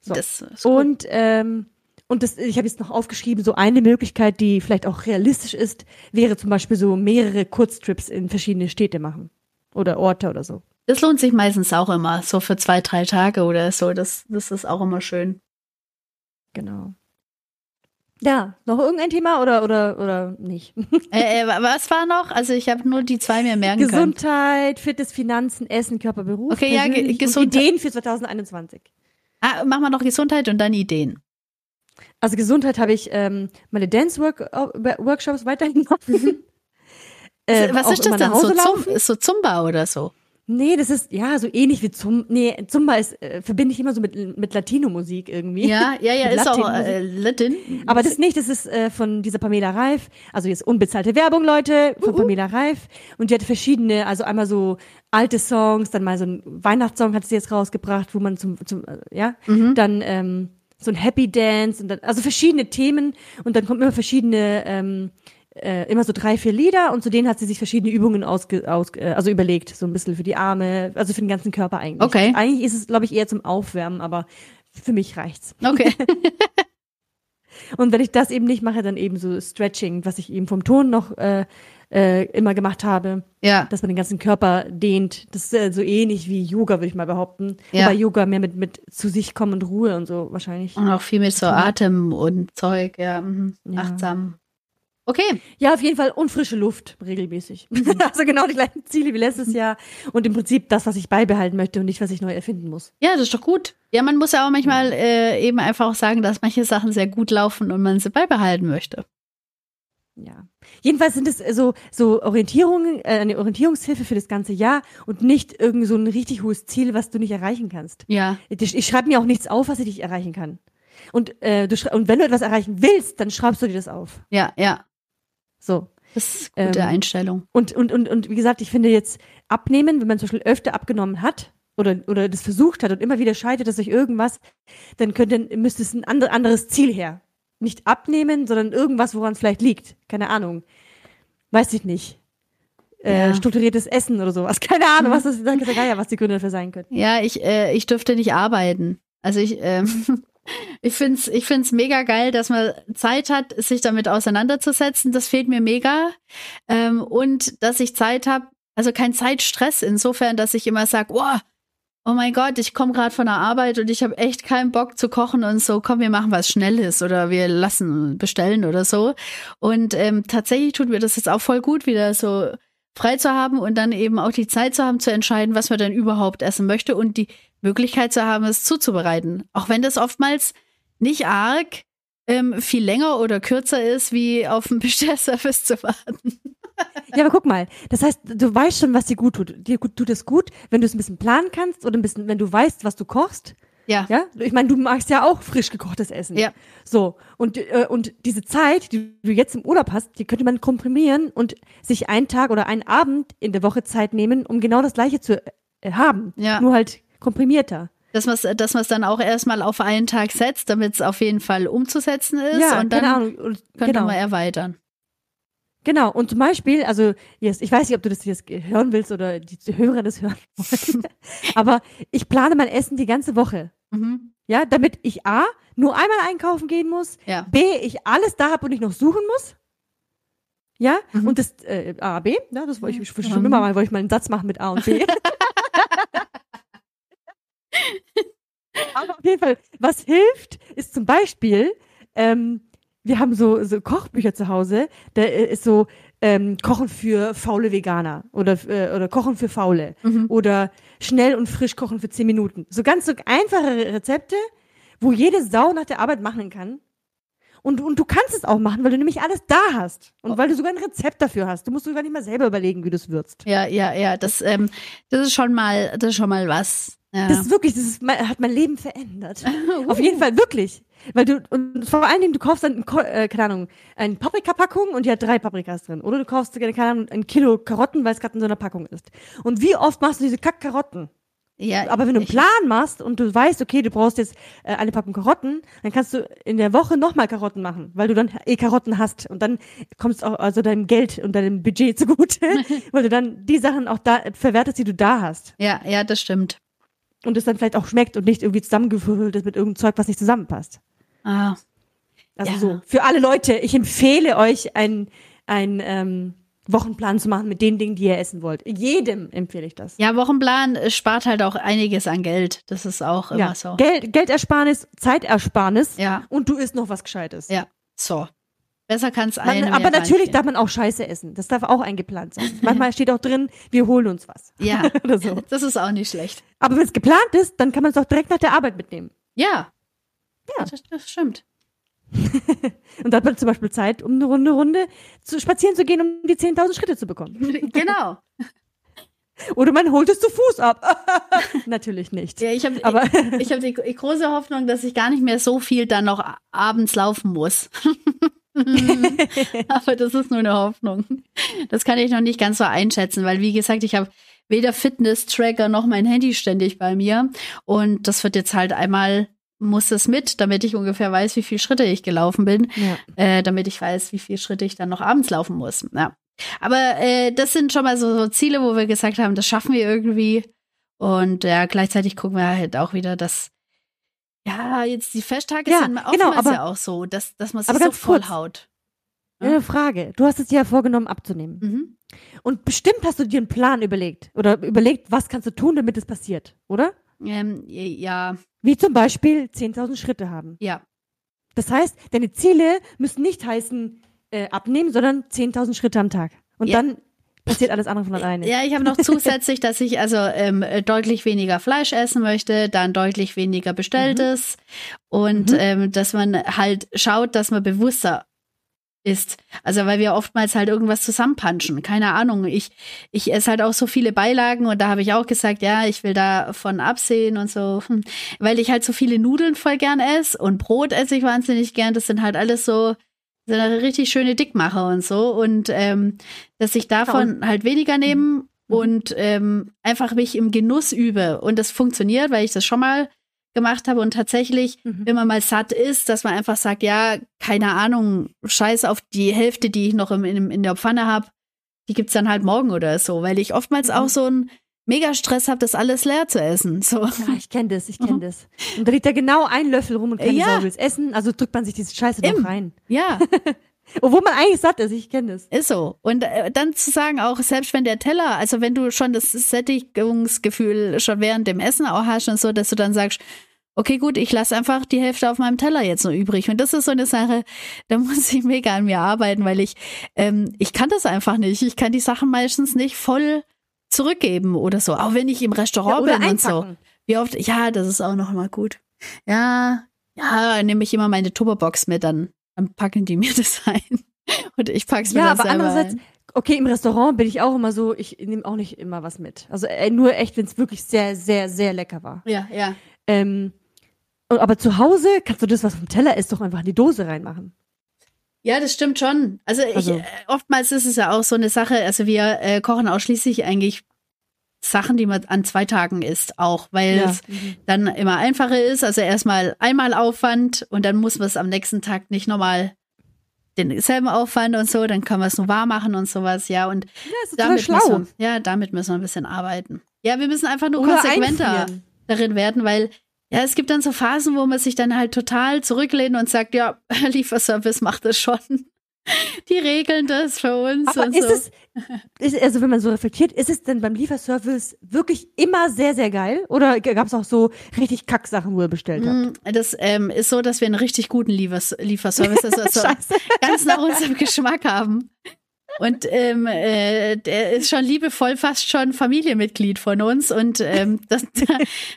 S2: So. Das ist gut. Und ähm, und das, ich habe jetzt noch aufgeschrieben, so eine Möglichkeit, die vielleicht auch realistisch ist, wäre zum Beispiel so mehrere Kurztrips in verschiedene Städte machen oder Orte oder so.
S1: Das lohnt sich meistens auch immer, so für zwei, drei Tage oder so. Das, das ist auch immer schön.
S2: Genau. Ja, noch irgendein Thema oder oder oder nicht?
S1: Äh, äh, was war noch? Also ich habe nur die zwei mir merken
S2: Gesundheit,
S1: können.
S2: Fitness, Finanzen, Essen, Körper, Beruf.
S1: Okay, ja, Gesundheit.
S2: Ideen für 2021.
S1: Ah, machen wir noch Gesundheit und dann Ideen.
S2: Also Gesundheit habe ich ähm, meine Dance-Workshops äh, weiterhin gemacht.
S1: Äh, was ist das denn? So, Zum, so Zumba oder so?
S2: Nee, das ist ja so ähnlich wie Zumba. Nee, Zumba ist äh, verbinde ich immer so mit mit Latino-Musik irgendwie.
S1: Ja, ja, ja, ist auch äh, Latin.
S2: Aber das nicht, das ist äh, von dieser Pamela Reif. Also jetzt unbezahlte Werbung, Leute, von uh -uh. Pamela Reif. Und die hat verschiedene, also einmal so alte Songs, dann mal so ein Weihnachtssong hat sie jetzt rausgebracht, wo man zum, zum äh, ja, mhm. dann ähm, so ein Happy Dance und dann, also verschiedene Themen und dann kommen immer verschiedene ähm, äh, immer so drei, vier Lieder und zu denen hat sie sich verschiedene Übungen ausge, aus, äh, also überlegt, so ein bisschen für die Arme, also für den ganzen Körper eigentlich.
S1: Okay.
S2: Eigentlich ist es, glaube ich, eher zum Aufwärmen, aber für mich reicht's.
S1: Okay.
S2: und wenn ich das eben nicht mache, dann eben so Stretching, was ich eben vom Ton noch äh, äh, immer gemacht habe.
S1: Ja.
S2: Dass man den ganzen Körper dehnt. Das ist äh, so ähnlich wie Yoga, würde ich mal behaupten. Ja. Wobei Yoga mehr mit, mit zu sich kommen und Ruhe und so wahrscheinlich.
S1: Und auch viel mit so Atem und Zeug, ja. Mhm. ja. Achtsam. Okay.
S2: Ja, auf jeden Fall und frische Luft regelmäßig. Also genau die gleichen Ziele wie letztes Jahr und im Prinzip das, was ich beibehalten möchte und nicht, was ich neu erfinden muss.
S1: Ja, das ist doch gut. Ja, man muss ja auch manchmal äh, eben einfach auch sagen, dass manche Sachen sehr gut laufen und man sie beibehalten möchte.
S2: Ja. Jedenfalls sind es so, so Orientierungen, äh, eine Orientierungshilfe für das ganze Jahr und nicht irgend so ein richtig hohes Ziel, was du nicht erreichen kannst.
S1: Ja.
S2: Ich, ich schreibe mir auch nichts auf, was ich nicht erreichen kann. Und, äh, du und wenn du etwas erreichen willst, dann schreibst du dir das auf.
S1: Ja, ja.
S2: So.
S1: Das ist eine gute ähm, Einstellung.
S2: Und, und, und, und wie gesagt, ich finde jetzt abnehmen, wenn man zum Beispiel öfter abgenommen hat oder, oder das versucht hat und immer wieder scheitert es durch irgendwas, dann könnte, müsste es ein anderes Ziel her. Nicht abnehmen, sondern irgendwas, woran es vielleicht liegt. Keine Ahnung. Weiß ich nicht. Äh, ja. strukturiertes Essen oder sowas. Keine Ahnung, was das, was die Gründe dafür sein könnten.
S1: Ja, ich, äh, ich dürfte nicht arbeiten. Also ich, ähm, Ich find's, ich find's mega geil, dass man Zeit hat, sich damit auseinanderzusetzen. Das fehlt mir mega. Ähm, und dass ich Zeit habe, also kein Zeitstress insofern, dass ich immer sage, oh, oh mein Gott, ich komme gerade von der Arbeit und ich habe echt keinen Bock zu kochen und so, komm, wir machen was Schnelles oder wir lassen bestellen oder so. Und ähm, tatsächlich tut mir das jetzt auch voll gut, wieder so frei zu haben und dann eben auch die Zeit zu haben, zu entscheiden, was man denn überhaupt essen möchte und die Möglichkeit zu haben, es zuzubereiten. Auch wenn das oftmals nicht arg ähm, viel länger oder kürzer ist, wie auf dem Bestellservice zu warten.
S2: Ja, aber guck mal, das heißt, du weißt schon, was dir gut tut. Dir tut es gut, wenn du es ein bisschen planen kannst oder ein bisschen, wenn du weißt, was du kochst.
S1: Ja.
S2: Ja? Ich meine, du magst ja auch frisch gekochtes Essen.
S1: Ja.
S2: So. Und, äh, und diese Zeit, die du jetzt im Urlaub hast, die könnte man komprimieren und sich einen Tag oder einen Abend in der Woche Zeit nehmen, um genau das Gleiche zu äh, haben.
S1: Ja.
S2: Nur halt komprimierter.
S1: Dass man es dass man's dann auch erstmal auf einen Tag setzt, damit es auf jeden Fall umzusetzen ist.
S2: Ja,
S1: und dann
S2: genau.
S1: Und, könnte genau. man erweitern.
S2: Genau, und zum Beispiel, also yes, ich weiß nicht, ob du das jetzt hören willst oder die Hörer das hören wollen, aber ich plane mein Essen die ganze Woche. Mhm. Ja, damit ich A, nur einmal einkaufen gehen muss,
S1: ja.
S2: B, ich alles da habe und ich noch suchen muss. Ja, mhm. und das äh, A, B, ja, das wollte ich, ich schon immer mal, wollte ich mal einen Satz machen mit A und B. Aber auf jeden Fall, was hilft, ist zum Beispiel, ähm, wir haben so, so Kochbücher zu Hause, da ist so ähm, Kochen für faule Veganer oder, äh, oder Kochen für Faule mhm. oder schnell und frisch kochen für zehn Minuten. So ganz so einfache Rezepte, wo jede Sau nach der Arbeit machen kann. Und, und du kannst es auch machen, weil du nämlich alles da hast. Und oh. weil du sogar ein Rezept dafür hast. Du musst sogar nicht mal selber überlegen, wie du es würzt.
S1: Ja, ja, ja. Das, ähm, das ist schon mal, das ist schon mal was. Ja.
S2: Das ist wirklich, das ist, hat mein Leben verändert. uh. Auf jeden Fall, wirklich. Weil du, und vor allen Dingen, du kaufst dann, äh, keine Ahnung, eine Paprikapackung und die hat drei Paprikas drin. Oder du kaufst, keine Ahnung, ein Kilo Karotten, weil es gerade in so einer Packung ist. Und wie oft machst du diese Kack-Karotten?
S1: Ja,
S2: aber wenn du einen Plan machst und du weißt, okay, du brauchst jetzt äh, eine Packung Karotten, dann kannst du in der Woche nochmal Karotten machen, weil du dann eh Karotten hast und dann kommst auch also deinem Geld und deinem Budget zugute, weil du dann die Sachen auch da verwertest, die du da hast.
S1: Ja, ja, das stimmt
S2: und es dann vielleicht auch schmeckt und nicht irgendwie zusammengefüllt ist mit irgendeinem Zeug, was nicht zusammenpasst.
S1: Ah.
S2: Also ja. so, für alle Leute, ich empfehle euch ein, ein ähm, Wochenplan zu machen mit den Dingen, die ihr essen wollt. Jedem empfehle ich das.
S1: Ja, Wochenplan spart halt auch einiges an Geld. Das ist auch immer ja. so.
S2: Geld, Geldersparnis, Zeitersparnis.
S1: Ja.
S2: Und du isst noch was Gescheites.
S1: Ja. So. Besser kann es ein.
S2: aber natürlich darf man auch Scheiße essen. Das darf auch eingeplant sein. Manchmal steht auch drin, wir holen uns was.
S1: Ja. Oder so. Das ist auch nicht schlecht.
S2: Aber wenn es geplant ist, dann kann man es auch direkt nach der Arbeit mitnehmen.
S1: Ja. Ja. Das, das stimmt.
S2: und da hat man zum Beispiel Zeit, um eine Runde, Runde zu spazieren zu gehen, um die 10.000 Schritte zu bekommen.
S1: genau.
S2: Oder man holt es zu Fuß ab. Natürlich nicht.
S1: Ja, ich habe ich, ich hab die große Hoffnung, dass ich gar nicht mehr so viel dann noch abends laufen muss. Aber das ist nur eine Hoffnung. Das kann ich noch nicht ganz so einschätzen, weil wie gesagt, ich habe weder Fitness-Tracker noch mein Handy ständig bei mir. Und das wird jetzt halt einmal muss es mit, damit ich ungefähr weiß, wie viele Schritte ich gelaufen bin, ja. äh, damit ich weiß, wie viele Schritte ich dann noch abends laufen muss. Ja. Aber äh, das sind schon mal so, so, Ziele, wo wir gesagt haben, das schaffen wir irgendwie. Und ja, gleichzeitig gucken wir halt auch wieder, dass ja, jetzt die Festtage ja, sind genau, aber, ja auch so, dass, dass man sich so vollhaut.
S2: Ja? Eine Frage. Du hast es dir ja vorgenommen abzunehmen. Mhm. Und bestimmt hast du dir einen Plan überlegt oder überlegt, was kannst du tun, damit es passiert, oder?
S1: Ähm, ja.
S2: Wie zum Beispiel 10.000 Schritte haben.
S1: Ja.
S2: Das heißt, deine Ziele müssen nicht heißen, äh, abnehmen, sondern 10.000 Schritte am Tag. Und ja. dann passiert alles andere von alleine.
S1: Ja, ich habe noch zusätzlich, dass ich also ähm, deutlich weniger Fleisch essen möchte, dann deutlich weniger bestelltes mhm. und mhm. ähm, dass man halt schaut, dass man bewusster ist. Also weil wir oftmals halt irgendwas zusammenpanschen. Keine Ahnung. Ich, ich esse halt auch so viele Beilagen und da habe ich auch gesagt, ja, ich will davon absehen und so. Hm. Weil ich halt so viele Nudeln voll gern esse und Brot esse ich wahnsinnig gern. Das sind halt alles so sind eine richtig schöne Dickmacher und so. Und ähm, dass ich davon ja, halt weniger nehme mhm. und ähm, einfach mich im Genuss übe. Und das funktioniert, weil ich das schon mal gemacht habe. Und tatsächlich, mhm. wenn man mal satt ist, dass man einfach sagt, ja, keine Ahnung, scheiß auf die Hälfte, die ich noch im, in, in der Pfanne habe, die gibt's dann halt morgen oder so. Weil ich oftmals mhm. auch so ein mega Stress habe, das alles leer zu essen. So. Ja,
S2: ich kenne das, ich kenne mhm. das. Und da liegt da genau ein Löffel rum und keine ja. Sau will's essen, also drückt man sich diese Scheiße Im. noch rein.
S1: Ja.
S2: Obwohl man eigentlich satt ist, ich kenne das.
S1: Ist so. Und äh, dann zu sagen auch, selbst wenn der Teller, also wenn du schon das Sättigungsgefühl schon während dem Essen auch hast und so, dass du dann sagst, okay, gut, ich lasse einfach die Hälfte auf meinem Teller jetzt noch übrig. Und das ist so eine Sache, da muss ich mega an mir arbeiten, weil ich, ähm, ich kann das einfach nicht. Ich kann die Sachen meistens nicht voll zurückgeben oder so. Auch wenn ich im Restaurant ja, bin einpacken. und so. Wie oft, ja, das ist auch noch mal gut. Ja, ja, nehme ich immer meine Tupperbox mit, dann, dann packen die mir das ein. Und ich pack's mir ja, dann aber selber andererseits, ein.
S2: okay, im Restaurant bin ich auch immer so, ich nehme auch nicht immer was mit. Also äh, nur echt, wenn es wirklich sehr, sehr, sehr lecker war.
S1: Ja, ja.
S2: Ähm, aber zu Hause kannst du das, was vom Teller ist, doch einfach in die Dose reinmachen.
S1: Ja, das stimmt schon. Also, also. Ich, äh, oftmals ist es ja auch so eine Sache, also wir äh, kochen ausschließlich eigentlich Sachen, die man an zwei Tagen isst, auch, weil ja. es dann immer einfacher ist. Also erstmal einmal Aufwand und dann muss man es am nächsten Tag nicht nochmal denselben Aufwand und so, dann kann man es nur warm machen und sowas, ja. Und
S2: ja, damit schlau.
S1: Müssen wir, ja, damit müssen wir ein bisschen arbeiten. Ja, wir müssen einfach nur Oder konsequenter einfrieren. darin werden, weil ja, es gibt dann so Phasen, wo man sich dann halt total zurücklehnt und sagt, ja, Lieferservice macht das schon. Die regeln das für uns.
S2: Aber ist so. es, ist, also wenn man so reflektiert, ist es denn beim Lieferservice wirklich immer sehr, sehr geil? Oder gab es auch so richtig Kacksachen, wo ihr bestellt habt?
S1: Mm, das ähm, ist so, dass wir einen richtig guten Liefers Lieferservice also ganz nach unserem Geschmack haben. Und ähm, äh, der ist schon liebevoll fast schon Familienmitglied von uns. Und ähm, das,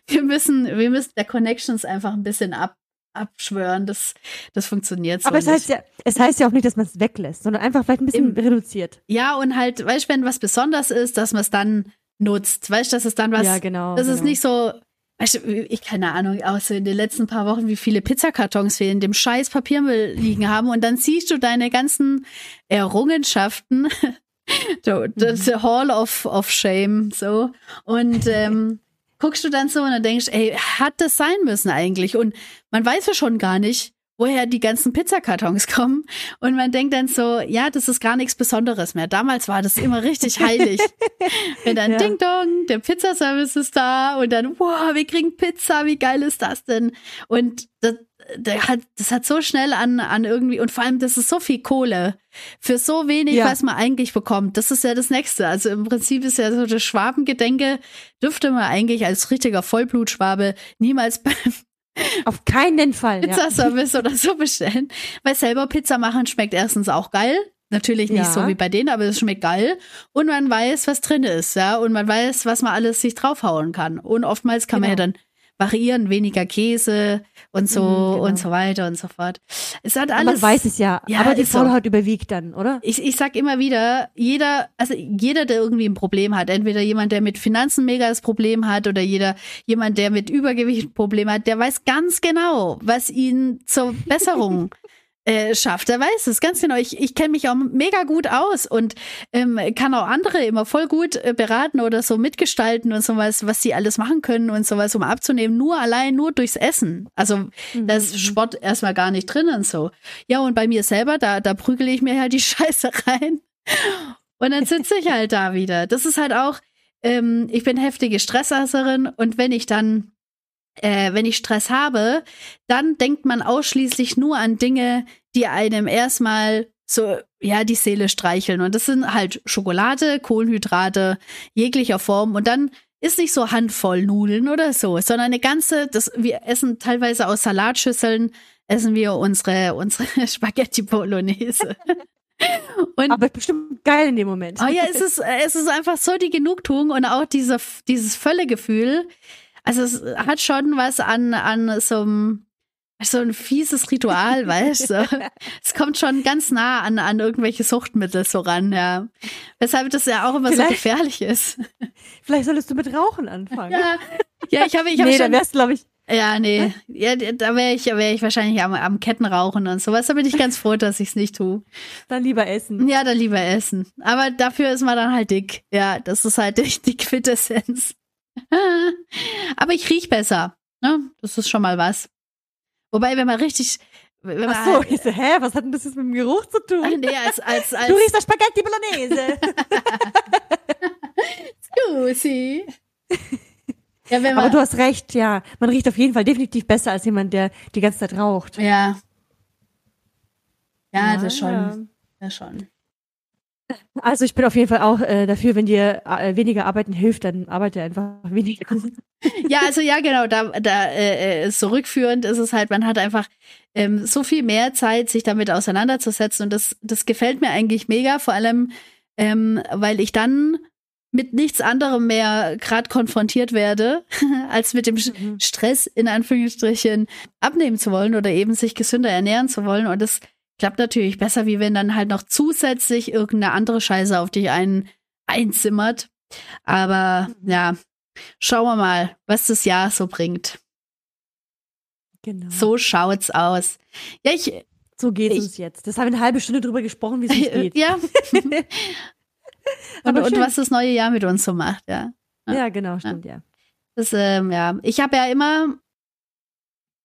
S1: wir müssen, wir müssen der Connections einfach ein bisschen ab, abschwören. Das, das funktioniert so.
S2: Aber es nicht. heißt ja, es heißt ja auch nicht, dass man es weglässt, sondern einfach vielleicht ein bisschen Im, reduziert.
S1: Ja, und halt, weißt du, wenn was besonders ist, dass man es dann nutzt. Weißt du, dass es dann was.
S2: Ja, genau.
S1: Das
S2: genau.
S1: ist nicht so, Weißt du, ich keine Ahnung, außer in den letzten paar Wochen, wie viele Pizzakartons wir in dem scheiß Papiermüll liegen haben. Und dann siehst du deine ganzen Errungenschaften. The Hall of, of Shame, so. Und ähm, guckst du dann so und dann denkst, ey, hat das sein müssen eigentlich? Und man weiß ja schon gar nicht, woher die ganzen Pizzakartons kommen. Und man denkt dann so, ja, das ist gar nichts Besonderes mehr. Damals war das immer richtig heilig. Wenn dann ja. Ding Dong, der Pizzaservice ist da und dann, wow, wir kriegen Pizza, wie geil ist das denn? Und das, der hat, das hat so schnell an, an irgendwie, und vor allem, das ist so viel Kohle für so wenig, ja. was man eigentlich bekommt. Das ist ja das Nächste. Also im Prinzip ist ja so das Schwabengedenke, dürfte man eigentlich als richtiger Vollblutschwabe niemals beim
S2: Auf keinen Fall.
S1: Pizzaservice ja. oder so bestellen. Weil selber Pizza machen schmeckt erstens auch geil. Natürlich nicht ja. so wie bei denen, aber es schmeckt geil. Und man weiß, was drin ist, ja. Und man weiß, was man alles sich draufhauen kann. Und oftmals kann genau. man ja dann variieren, weniger Käse und so mhm, genau. und so weiter und so fort. Es hat alles.
S2: man weiß es ja, ja aber die Faulheit so. überwiegt dann, oder?
S1: Ich, ich sag immer wieder, jeder, also jeder, der irgendwie ein Problem hat, entweder jemand, der mit Finanzen mega das Problem hat oder jeder, jemand, der mit Übergewicht ein Problem hat, der weiß ganz genau, was ihn zur Besserung äh, schafft. Er weiß es ganz genau. Ich, ich kenne mich auch mega gut aus und ähm, kann auch andere immer voll gut äh, beraten oder so mitgestalten und sowas, was sie alles machen können und sowas, um abzunehmen. Nur allein, nur durchs Essen. Also mhm. da ist mhm. Sport erstmal gar nicht drin und so. Ja, und bei mir selber, da, da prügele ich mir halt die Scheiße rein. Und dann sitze ich halt da wieder. Das ist halt auch, ähm, ich bin heftige Stressesserin und wenn ich dann äh, wenn ich Stress habe, dann denkt man ausschließlich nur an Dinge, die einem erstmal so, ja, die Seele streicheln. Und das sind halt Schokolade, Kohlenhydrate jeglicher Form. Und dann ist nicht so Handvoll Nudeln oder so, sondern eine ganze, das, wir essen teilweise aus Salatschüsseln, essen wir unsere, unsere Spaghetti Bolognese.
S2: Und, Aber bestimmt geil in dem Moment.
S1: Oh ja, es ist, es ist einfach so die Genugtuung und auch diese, dieses Völlegefühl. Also es hat schon was an, an so einem so ein fieses Ritual, weißt du? Es kommt schon ganz nah an, an irgendwelche Suchtmittel so ran, ja. Weshalb das ja auch immer vielleicht, so gefährlich ist.
S2: Vielleicht solltest du mit Rauchen anfangen.
S1: Ja, ja ich habe ich hab
S2: nee,
S1: schon.
S2: dann wärst glaube ich.
S1: Ja, nee. Ja, da wäre ich, wär ich wahrscheinlich am, am Kettenrauchen und sowas. Da bin ich ganz froh, dass ich es nicht tue.
S2: Dann lieber essen.
S1: Ja, dann lieber essen. Aber dafür ist man dann halt dick. Ja, das ist halt die, die Quintessenz. Aber ich riech besser. Ne? Das ist schon mal was. Wobei, wenn man richtig. Wenn man
S2: Ach so, halt, ich so, hä, was hat denn das jetzt mit dem Geruch zu tun?
S1: Nee, als, als, als
S2: du riechst das Spaghetti Bolognese.
S1: Scusi.
S2: Ja, wenn man, Aber du hast recht, ja. Man riecht auf jeden Fall definitiv besser als jemand, der die ganze Zeit raucht.
S1: Ja. Ja, ja das schon. Ja. Das schon.
S2: Also ich bin auf jeden Fall auch äh, dafür, wenn dir äh, weniger arbeiten hilft, dann arbeite einfach weniger.
S1: ja, also ja, genau, da, da äh, äh, zurückführend ist es halt, man hat einfach ähm, so viel mehr Zeit, sich damit auseinanderzusetzen und das, das gefällt mir eigentlich mega, vor allem, ähm, weil ich dann mit nichts anderem mehr gerade konfrontiert werde, als mit dem mhm. Stress in Anführungsstrichen abnehmen zu wollen oder eben sich gesünder ernähren zu wollen und das klappt natürlich besser, wie wenn dann halt noch zusätzlich irgendeine andere Scheiße auf dich ein, einzimmert. Aber mhm. ja, schauen wir mal, was das Jahr so bringt.
S2: Genau.
S1: So schaut's aus. Ja, ich.
S2: So geht es jetzt. Das haben wir eine halbe Stunde drüber gesprochen, wie es geht.
S1: Ja. und, und, was das neue Jahr mit uns so macht, ja.
S2: Ja, ja genau, stimmt, ja. ja.
S1: Das, ähm, ja. Ich habe ja immer,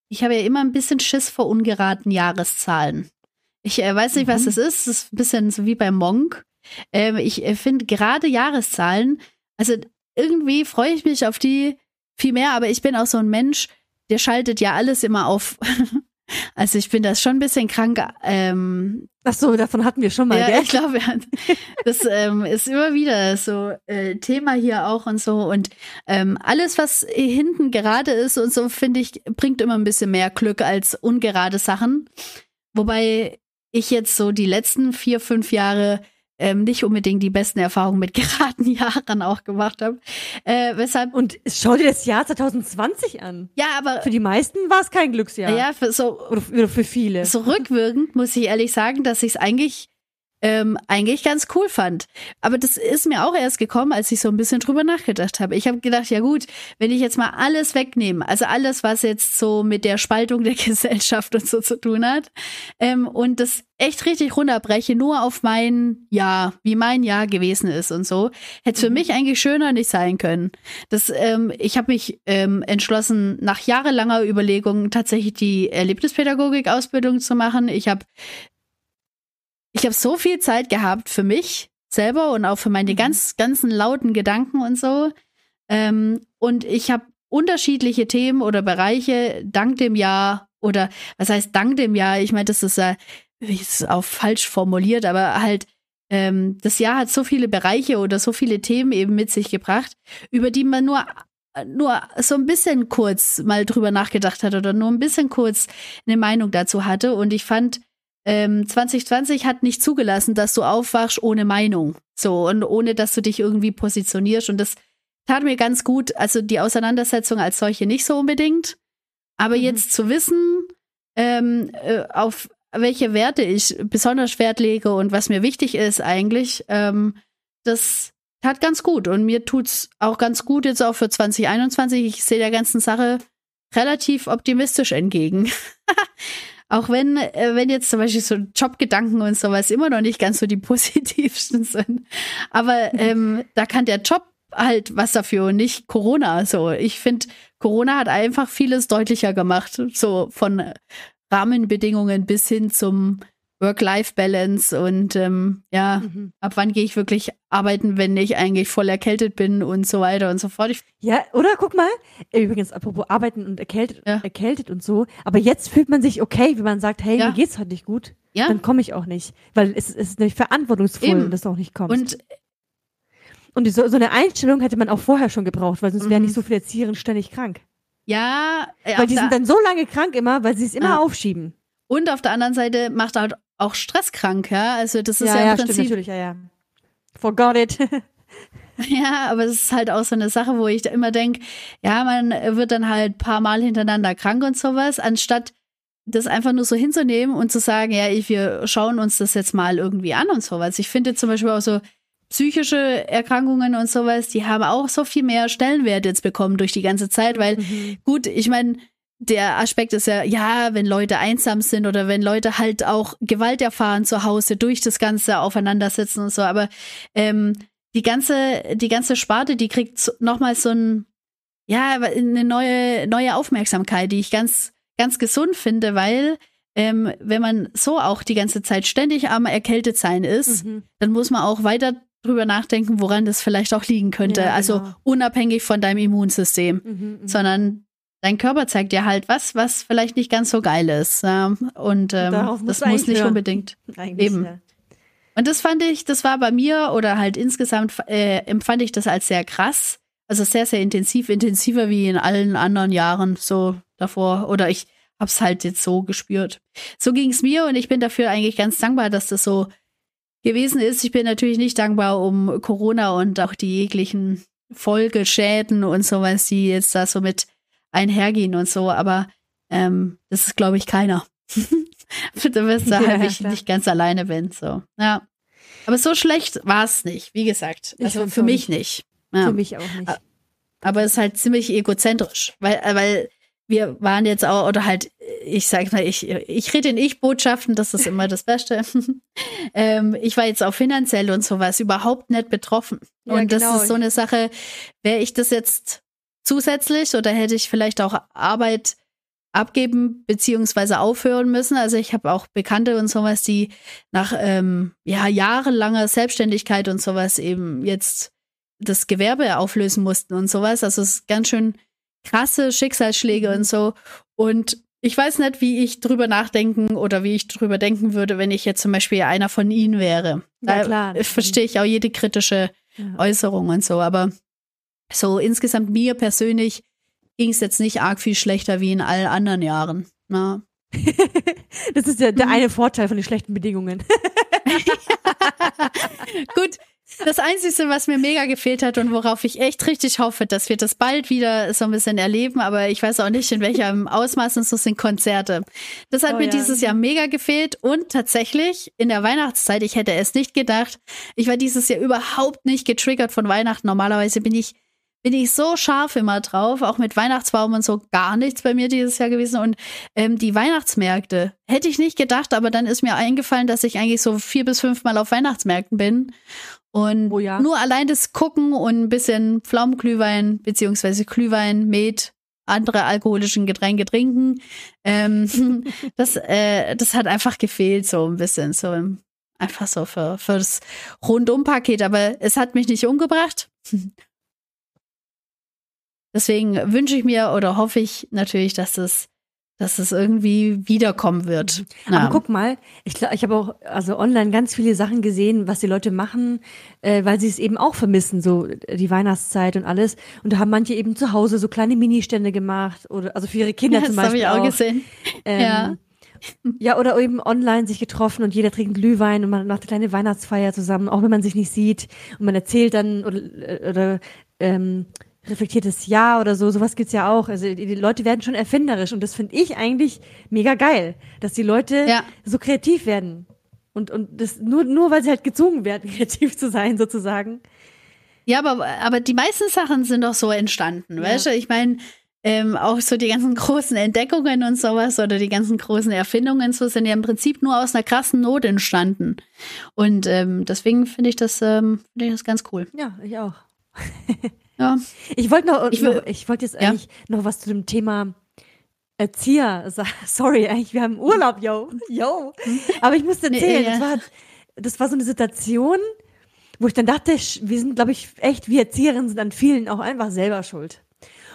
S1: ich habe ja immer ein bisschen Schiss vor ungeraden Jahreszahlen. Ich äh, weiß nicht, was mhm. das ist. Das ist ein bisschen so wie bei Monk. Ähm, ich äh, finde gerade Jahreszahlen, also irgendwie freue ich mich auf die viel mehr, aber ich bin auch so ein Mensch, der schaltet ja alles immer auf. also ich bin das schon ein bisschen krank. Ähm,
S2: Ach so, davon hatten wir schon mal.
S1: Ja,
S2: gell?
S1: ich glaube, das ähm, ist immer wieder so äh, Thema hier auch und so. Und ähm, alles, was hinten gerade ist und so, finde ich, bringt immer ein bisschen mehr Glück als ungerade Sachen. Wobei ich jetzt so die letzten vier, fünf Jahre ähm, nicht unbedingt die besten Erfahrungen mit geraden Jahren auch gemacht habe. Äh, weshalb
S2: und schau dir das Jahr 2020 an.
S1: Ja, aber
S2: für die meisten war es kein Glücksjahr.
S1: Ja, für so
S2: oder für viele.
S1: So rückwirkend muss ich ehrlich sagen, dass ich es eigentlich ähm, eigentlich ganz cool fand. Aber das ist mir auch erst gekommen, als ich so ein bisschen drüber nachgedacht habe. Ich habe gedacht, ja gut, wenn ich jetzt mal alles wegnehme, also alles, was jetzt so mit der Spaltung der Gesellschaft und so zu tun hat, ähm, und das echt richtig runterbreche, nur auf mein Jahr, wie mein Jahr gewesen ist und so, hätte es für mhm. mich eigentlich schöner nicht sein können. Das, ähm, ich habe mich ähm, entschlossen, nach jahrelanger Überlegung tatsächlich die Erlebnispädagogik-Ausbildung zu machen. Ich habe ich habe so viel Zeit gehabt für mich selber und auch für meine mhm. ganz, ganzen lauten Gedanken und so. Ähm, und ich habe unterschiedliche Themen oder Bereiche dank dem Jahr oder was heißt dank dem Jahr? Ich meine, das ist ja ist auch falsch formuliert, aber halt ähm, das Jahr hat so viele Bereiche oder so viele Themen eben mit sich gebracht, über die man nur nur so ein bisschen kurz mal drüber nachgedacht hat oder nur ein bisschen kurz eine Meinung dazu hatte. Und ich fand, ähm, 2020 hat nicht zugelassen, dass du aufwachst ohne Meinung. So, und ohne, dass du dich irgendwie positionierst. Und das tat mir ganz gut. Also die Auseinandersetzung als solche nicht so unbedingt. Aber mhm. jetzt zu wissen, ähm, äh, auf welche Werte ich besonders Wert lege und was mir wichtig ist eigentlich, ähm, das tat ganz gut. Und mir tut's auch ganz gut jetzt auch für 2021. Ich sehe der ganzen Sache relativ optimistisch entgegen. auch wenn, äh, wenn jetzt zum Beispiel so Jobgedanken und sowas immer noch nicht ganz so die positivsten sind. Aber ähm, da kann der Job halt was dafür und nicht Corona. So, ich finde, Corona hat einfach vieles deutlicher gemacht. So von Rahmenbedingungen bis hin zum Work-Life-Balance und ähm, ja, mhm. ab wann gehe ich wirklich arbeiten, wenn ich eigentlich voll erkältet bin und so weiter und so fort. Ich
S2: ja, oder guck mal, übrigens, apropos arbeiten und erkältet, ja. erkältet und so, aber jetzt fühlt man sich okay, wenn man sagt, hey, ja. mir geht's halt nicht gut, ja. dann komme ich auch nicht, weil es, es ist nicht verantwortungsvoll, Eben. dass du auch nicht kommst. Und und so, so eine Einstellung hätte man auch vorher schon gebraucht, weil sonst mhm. wären nicht so viele Erzieherinnen ständig krank.
S1: Ja,
S2: weil die sind dann so lange krank immer, weil sie es immer ja. aufschieben.
S1: Und auf der anderen Seite macht halt auch Stress krank, ja. Also das ist ja, ja im
S2: ja,
S1: Prinzip.
S2: Stimmt, natürlich, ja, ja. Forgot it.
S1: ja, aber es ist halt auch so eine Sache, wo ich da immer denke, ja, man wird dann halt paar Mal hintereinander krank und sowas, anstatt das einfach nur so hinzunehmen und zu sagen, ja, wir schauen uns das jetzt mal irgendwie an und sowas. Ich finde zum Beispiel auch so psychische Erkrankungen und sowas, die haben auch so viel mehr Stellenwert jetzt bekommen durch die ganze Zeit, weil mhm. gut, ich meine, der Aspekt ist ja, ja, wenn Leute einsam sind oder wenn Leute halt auch Gewalt erfahren zu Hause durch das ganze Aufeinandersetzen und so, aber ähm, die ganze, die ganze Sparte, die kriegt nochmal so ein, ja, eine neue, neue Aufmerksamkeit, die ich ganz, ganz gesund finde, weil ähm, wenn man so auch die ganze Zeit ständig am erkältet sein ist, mhm. dann muss man auch weiter drüber nachdenken, woran das vielleicht auch liegen könnte. Ja, also genau. Also unabhängig von deinem Immunsystem, mhm, mhm, sondern dein Körper zeigt dir halt was, was vielleicht nicht ganz so geil ist. Und ähm, das muss nicht hören. unbedingt Eigentlich, eben. Ja. Und das fand ich, das war bei mir oder halt insgesamt äh, empfand ich das als sehr krass. Also sehr, sehr intensiv, intensiver wie in allen anderen Jahren so davor. Oder ich hab's halt jetzt so gespürt. So ging's mir und ich bin dafür eigentlich ganz dankbar, dass das so gewesen ist. Ich bin natürlich nicht dankbar um Corona und auch die jeglichen Folgeschäden und sowas, die jetzt da so mit einhergehen und so, aber ähm, das ist, glaube ich, keiner. du wirst da halt ich nicht ganz alleine bin. So. Ja. Aber so schlecht war es nicht, wie gesagt. Also für mich nicht.
S2: Ja. Für mich auch nicht.
S1: Aber es ist halt ziemlich egozentrisch, weil, weil wir waren jetzt auch, oder halt, ich sag mal, ich, ich rede in Ich-Botschaften, das ist immer das Beste. ähm, ich war jetzt auch finanziell und sowas überhaupt nicht betroffen. Ja, und genau. das ist so eine Sache, wäre ich das jetzt zusätzlich oder hätte ich vielleicht auch Arbeit abgeben beziehungsweise aufhören müssen. Also ich habe auch Bekannte und sowas, die nach ähm, ja, jahrelanger Selbstständigkeit und sowas eben jetzt das Gewerbe auflösen mussten und sowas. Also es ist ganz schön krasse Schicksalsschläge und so. Und ich weiß nicht, wie ich drüber nachdenken oder wie ich drüber denken würde, wenn ich jetzt zum Beispiel einer von ihnen wäre. Ja, klar. Da verstehe ich auch jede kritische ja. Äußerung und so. Aber so insgesamt mir persönlich ging es jetzt nicht arg viel schlechter wie in allen anderen Jahren. Na.
S2: das ist der, der mhm. eine Vorteil von den schlechten Bedingungen.
S1: Gut, das Einzige, was mir mega gefehlt hat und worauf ich echt richtig hoffe, dass wir das bald wieder so ein bisschen erleben, aber ich weiß auch nicht, in welchem Ausmaß und so sind Konzerte. Das hat oh, mir ja. dieses Jahr mega gefehlt und tatsächlich in der Weihnachtszeit, ich hätte es nicht gedacht, ich war dieses Jahr überhaupt nicht getriggert von Weihnachten. Normalerweise bin ich bin ich so scharf immer drauf, auch mit Weihnachtsbaum und so gar nichts bei mir dieses Jahr gewesen. Und ähm, die Weihnachtsmärkte hätte ich nicht gedacht, aber dann ist mir eingefallen, dass ich eigentlich so vier bis fünf Mal auf Weihnachtsmärkten bin. Und oh ja. nur allein das Gucken und ein bisschen Pflaumenglühwein beziehungsweise Glühwein, Met, andere alkoholischen Getränke trinken, ähm, das, äh, das hat einfach gefehlt so ein bisschen, so einfach so für, für das Rundumpaket. Aber es hat mich nicht umgebracht. Deswegen wünsche ich mir oder hoffe ich natürlich, dass das dass es irgendwie wiederkommen wird.
S2: Mhm. Aber guck mal, ich, ich habe auch also online ganz viele Sachen gesehen, was die Leute machen, äh, weil sie es eben auch vermissen, so die Weihnachtszeit und alles. Und da haben manche eben zu Hause so kleine Ministände gemacht oder also für ihre Kinder
S1: ja,
S2: zum
S1: Beispiel.
S2: Das
S1: habe ich auch, auch gesehen.
S2: Ähm, ja. Ja, oder eben online sich getroffen und jeder trinkt Glühwein und man macht eine kleine Weihnachtsfeier zusammen, auch wenn man sich nicht sieht und man erzählt dann oder, oder ähm, reflektiertes Ja oder so, sowas gibt's ja auch. Also die, Leute werden schon erfinderisch und das finde ich eigentlich mega geil, dass die Leute ja. so kreativ werden. Und, und das nur, nur weil sie halt gezwungen werden, kreativ zu sein, sozusagen.
S1: Ja, aber, aber die meisten Sachen sind doch so entstanden, ja. weißt du? Ich meine, ähm, auch so die ganzen großen Entdeckungen und sowas oder die ganzen großen Erfindungen so sind ja im Prinzip nur aus einer krassen Not entstanden. Und ähm, deswegen finde ich das, ähm, finde ich das ganz cool.
S2: Ja, ich auch.
S1: Ja.
S2: Ich wollte noch, ich, noch, ich wollte jetzt eigentlich ja. noch was zu dem Thema Erzieher sagen. Sorry, eigentlich, wir haben Urlaub, yo, yo. Aber ich musste erzählen, das, war, das war so eine Situation, wo ich dann dachte, wir sind, glaube ich, echt, wir Erzieherinnen sind an vielen auch einfach selber schuld.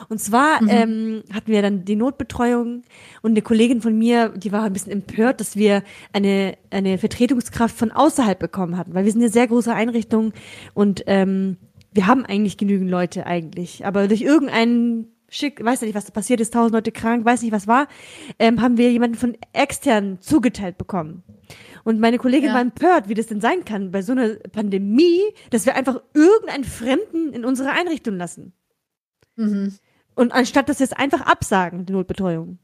S2: Und zwar mhm. ähm, hatten wir dann die Notbetreuung und eine Kollegin von mir, die war ein bisschen empört, dass wir eine, eine Vertretungskraft von außerhalb bekommen hatten, weil wir sind eine sehr große Einrichtung und ähm, wir haben eigentlich genügend Leute eigentlich, aber durch irgendeinen Schick, weiß nicht, was da passiert ist, tausend Leute krank, weiß nicht, was war, ähm, haben wir jemanden von extern zugeteilt bekommen. Und meine Kollegin ja. war empört, wie das denn sein kann bei so einer Pandemie, dass wir einfach irgendeinen Fremden in unsere Einrichtung lassen. Mhm. Und anstatt dass wir es einfach absagen, die Notbetreuung.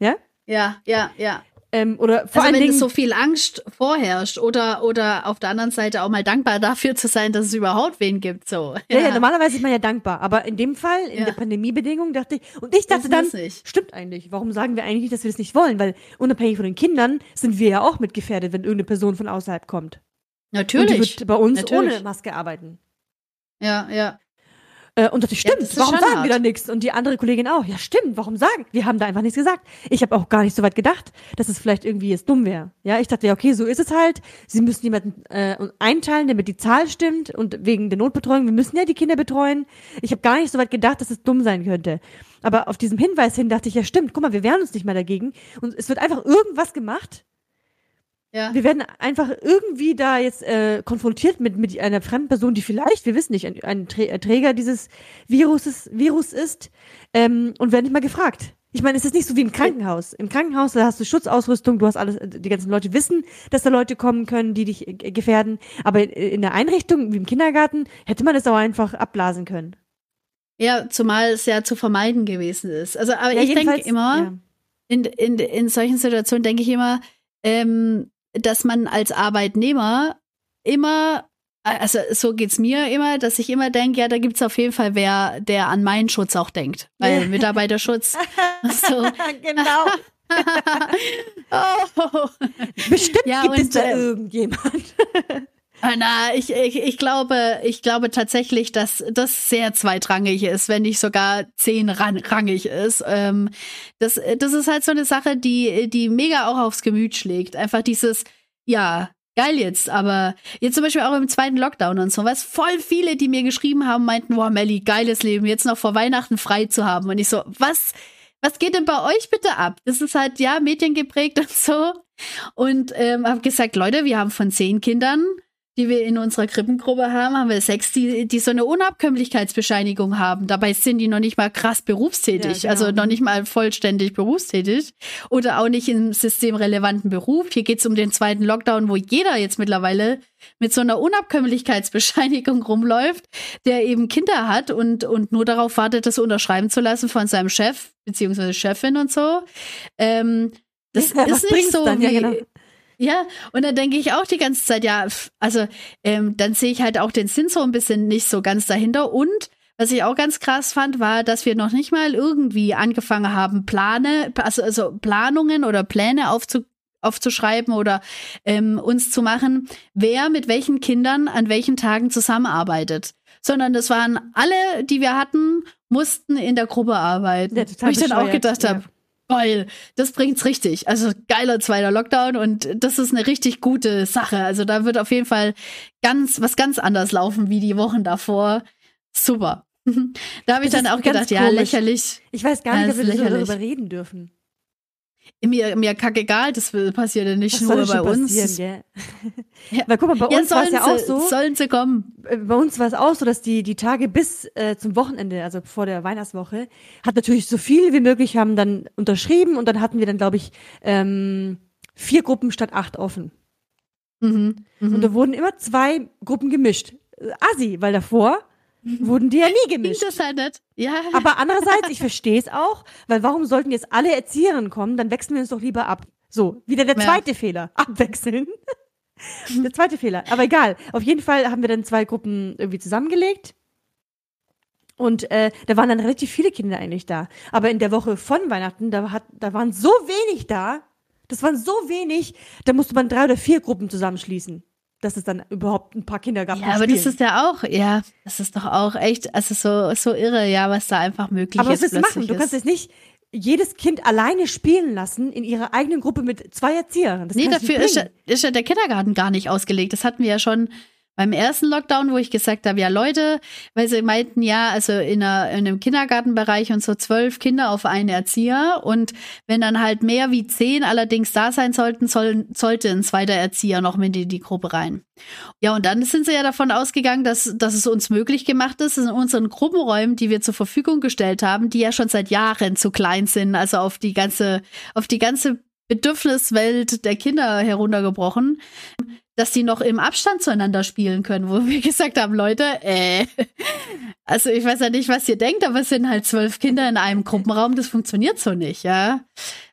S2: Ja?
S1: Ja, ja, ja.
S2: Ähm, oder vor
S1: also
S2: allen
S1: wenn
S2: Dingen,
S1: so viel Angst vorherrscht oder oder auf der anderen Seite auch mal dankbar dafür zu sein, dass es überhaupt wen gibt. So.
S2: Ja, ja, ja normalerweise ist man ja dankbar, aber in dem Fall, in ja. der Pandemiebedingung, dachte ich, und ich dachte dann, stimmt eigentlich, warum sagen wir eigentlich nicht, dass wir das nicht wollen? Weil unabhängig von den Kindern sind wir ja auch mitgefährdet, wenn irgendeine Person von außerhalb kommt.
S1: Natürlich. Und
S2: die wird bei uns
S1: Natürlich.
S2: ohne Maske arbeiten.
S1: Ja, ja.
S2: Äh, und dachte, stimmt, ja, warum sagen hart. wir da nichts? Und die andere Kollegin auch, ja stimmt, warum sagen? Wir haben da einfach nichts gesagt. Ich habe auch gar nicht so weit gedacht, dass es vielleicht irgendwie jetzt dumm wäre. Ja, ich dachte, ja, okay, so ist es halt. Sie müssen jemanden äh, einteilen, damit die Zahl stimmt und wegen der Notbetreuung, wir müssen ja die Kinder betreuen. Ich habe gar nicht so weit gedacht, dass es dumm sein könnte. Aber auf diesem Hinweis hin dachte ich, ja stimmt, guck mal, wir wehren uns nicht mehr dagegen. Und es wird einfach irgendwas gemacht, ja. Wir werden einfach irgendwie da jetzt äh, konfrontiert mit, mit einer fremden Person, die vielleicht, wir wissen nicht, ein, ein Träger dieses Viruses, Virus ist ähm, und werden nicht mal gefragt. Ich meine, es ist nicht so wie im Krankenhaus. Im Krankenhaus, da hast du Schutzausrüstung, du hast alles, die ganzen Leute wissen, dass da Leute kommen können, die dich äh, gefährden. Aber in der Einrichtung, wie im Kindergarten, hätte man das auch einfach abblasen können.
S1: Ja, zumal es ja zu vermeiden gewesen ist. Also, aber ja, ich denke immer, ja. in, in, in solchen Situationen denke ich immer, ähm, dass man als Arbeitnehmer immer, also so geht's mir immer, dass ich immer denke, ja, da gibt's auf jeden Fall wer, der an meinen Schutz auch denkt. Weil Mitarbeiterschutz. so.
S2: genau. oh. Bestimmt ja, gibt und, es da äh, irgendjemand.
S1: Na, ich, ich, ich glaube, ich glaube tatsächlich, dass das sehr zweitrangig ist, wenn nicht sogar zehnrangig ist. Ähm, das, das ist halt so eine Sache, die, die mega auch aufs Gemüt schlägt. Einfach dieses, ja, geil jetzt, aber jetzt zum Beispiel auch im zweiten Lockdown und so, was voll viele, die mir geschrieben haben, meinten, boah, Melly, geiles Leben, jetzt noch vor Weihnachten frei zu haben. Und ich so, was, was geht denn bei euch bitte ab? Das ist halt, ja, Mädchen geprägt und so. Und ähm, habe gesagt, Leute, wir haben von zehn Kindern die wir in unserer Krippengruppe haben, haben wir sechs, die, die so eine Unabkömmlichkeitsbescheinigung haben. Dabei sind die noch nicht mal krass berufstätig, ja, genau. also noch nicht mal vollständig berufstätig oder auch nicht im systemrelevanten Beruf. Hier geht's um den zweiten Lockdown, wo jeder jetzt mittlerweile mit so einer Unabkömmlichkeitsbescheinigung rumläuft, der eben Kinder hat und, und nur darauf wartet, das unterschreiben zu lassen von seinem Chef beziehungsweise Chefin und so. Ähm, das ja, ist nicht so wie, ja, genau. Ja, und dann denke ich auch die ganze Zeit, ja, also ähm, dann sehe ich halt auch den Sinn so ein bisschen nicht so ganz dahinter. Und was ich auch ganz krass fand, war, dass wir noch nicht mal irgendwie angefangen haben, Plane, also, also Planungen oder Pläne aufzu, aufzuschreiben oder ähm, uns zu machen, wer mit welchen Kindern an welchen Tagen zusammenarbeitet. Sondern das waren alle, die wir hatten, mussten in der Gruppe arbeiten. Ja, wo ich dann auch gedacht ja. habe, Geil, das bringt's richtig. Also geiler zweiter Lockdown und das ist eine richtig gute Sache. Also da wird auf jeden Fall ganz was ganz anders laufen wie die Wochen davor. Super. da habe ich dann auch gedacht, ja, lächerlich.
S2: Ich weiß gar nicht, ob wir darüber reden dürfen.
S1: Mir, mir kackegal, das passiert ja nicht das nur bei uns.
S2: Ja. Weil guck mal, bei uns war es ja auch so.
S1: Sollen sie kommen.
S2: Äh, bei uns war es auch so, dass die, die Tage bis äh, zum Wochenende, also vor der Weihnachtswoche, hat natürlich so viel wie möglich haben dann unterschrieben und dann hatten wir dann, glaube ich, ähm, vier Gruppen statt acht offen. Mhm, mh. Und da wurden immer zwei Gruppen gemischt. Assi, weil davor wurden die ja nie gemischt.
S1: Das halt nicht. Ja.
S2: Aber andererseits, ich verstehe es auch, weil warum sollten jetzt alle Erzieherinnen kommen? Dann wechseln wir uns doch lieber ab. So, wieder der zweite ja. Fehler. Abwechseln. der zweite Fehler. Aber egal. Auf jeden Fall haben wir dann zwei Gruppen irgendwie zusammengelegt. Und äh, da waren dann relativ viele Kinder eigentlich da. Aber in der Woche von Weihnachten, da, hat, da waren so wenig da. Das waren so wenig, da musste man drei oder vier Gruppen zusammenschließen dass es dann überhaupt ein paar Kinder gab.
S1: Ja, aber spielen. das ist ja auch, ja, das ist doch auch echt, also so, so irre, ja, was da einfach möglich
S2: aber
S1: ist.
S2: Aber was willst du machen? Du kannst jetzt nicht jedes Kind alleine spielen lassen in ihrer eigenen Gruppe mit zwei Erziehern.
S1: Das nee, dafür ist ja, ist ja der Kindergarten gar nicht ausgelegt. Das hatten wir ja schon beim ersten Lockdown, wo ich gesagt habe, ja Leute, weil sie meinten, ja, also in, einer, in einem Kindergartenbereich und so zwölf Kinder auf einen Erzieher und wenn dann halt mehr wie zehn allerdings da sein sollten, soll, sollte ein zweiter Erzieher noch mit in die Gruppe rein. Ja, und dann sind sie ja davon ausgegangen, dass, dass es uns möglich gemacht ist, in unseren Gruppenräumen, die wir zur Verfügung gestellt haben, die ja schon seit Jahren zu klein sind, also auf die ganze, auf die ganze Bedürfniswelt der Kinder heruntergebrochen, dass die noch im Abstand zueinander spielen können, wo wir gesagt haben, Leute, äh, also ich weiß ja nicht, was ihr denkt, aber es sind halt zwölf Kinder in einem Gruppenraum, das funktioniert so nicht, ja.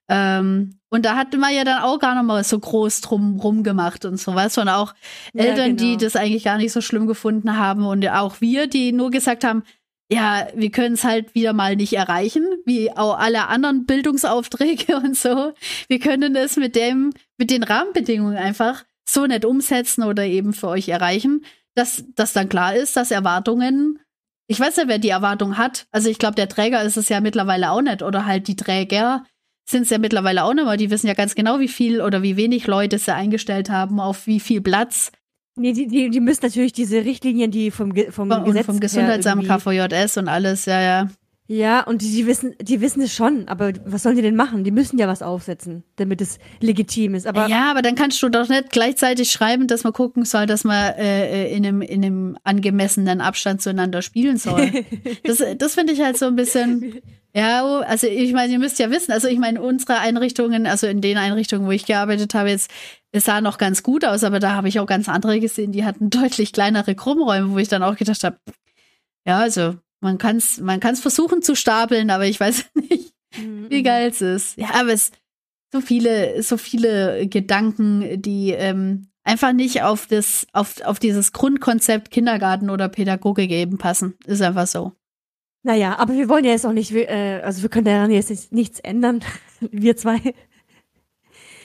S1: Ähm, und da hatte man ja dann auch gar nicht mal so groß drum rum gemacht und sowas. Und auch Eltern, genau. die das eigentlich gar nicht so schlimm gefunden haben. Und auch wir, die nur gesagt haben, ja, wir können es halt wieder mal nicht erreichen, wie auch alle anderen Bildungsaufträge und so. Wir können es mit dem, mit den Rahmenbedingungen einfach so nicht umsetzen oder eben für euch erreichen, dass, dass dann klar ist, dass Erwartungen, ich weiß ja, wer die Erwartung hat. Also ich glaube, der Träger ist es ja mittlerweile auch nicht oder halt die Träger sind es ja mittlerweile auch nicht mehr. Die wissen ja ganz genau, wie viel oder wie wenig Leute sie eingestellt haben, auf wie viel Platz.
S2: Nee, die, die, die müssen natürlich diese Richtlinien, die vom, vom
S1: Gesetz vom Gesundheitsamt, KVJS und alles, ja, ja.
S2: Ja, und die, die, wissen, die wissen es schon, aber was sollen die denn machen? Die müssen ja was aufsetzen, damit es legitim ist. Aber
S1: ja, aber dann kannst du doch nicht gleichzeitig schreiben, dass man gucken soll, dass man äh, äh in, einem, in einem angemessenen Abstand zueinander spielen soll. das das finde ich halt so ein bisschen. Ja, also ich meine, ihr müsst ja wissen, also ich meine, unsere Einrichtungen, also in den Einrichtungen, wo ich gearbeitet habe, jetzt, es sah noch ganz gut aus, aber da habe ich auch ganz andere gesehen, die hatten deutlich kleinere Krummräume, wo ich dann auch gedacht habe, ja, also man kann es man kann's versuchen zu stapeln, aber ich weiß nicht, mhm. wie geil es ist. Ja, aber es so viele, so viele Gedanken, die ähm, einfach nicht auf das, auf, auf dieses Grundkonzept Kindergarten oder Pädagogik eben passen. Ist einfach so.
S2: Naja, aber wir wollen ja jetzt auch nicht, äh, also wir können ja jetzt nichts ändern, wir zwei.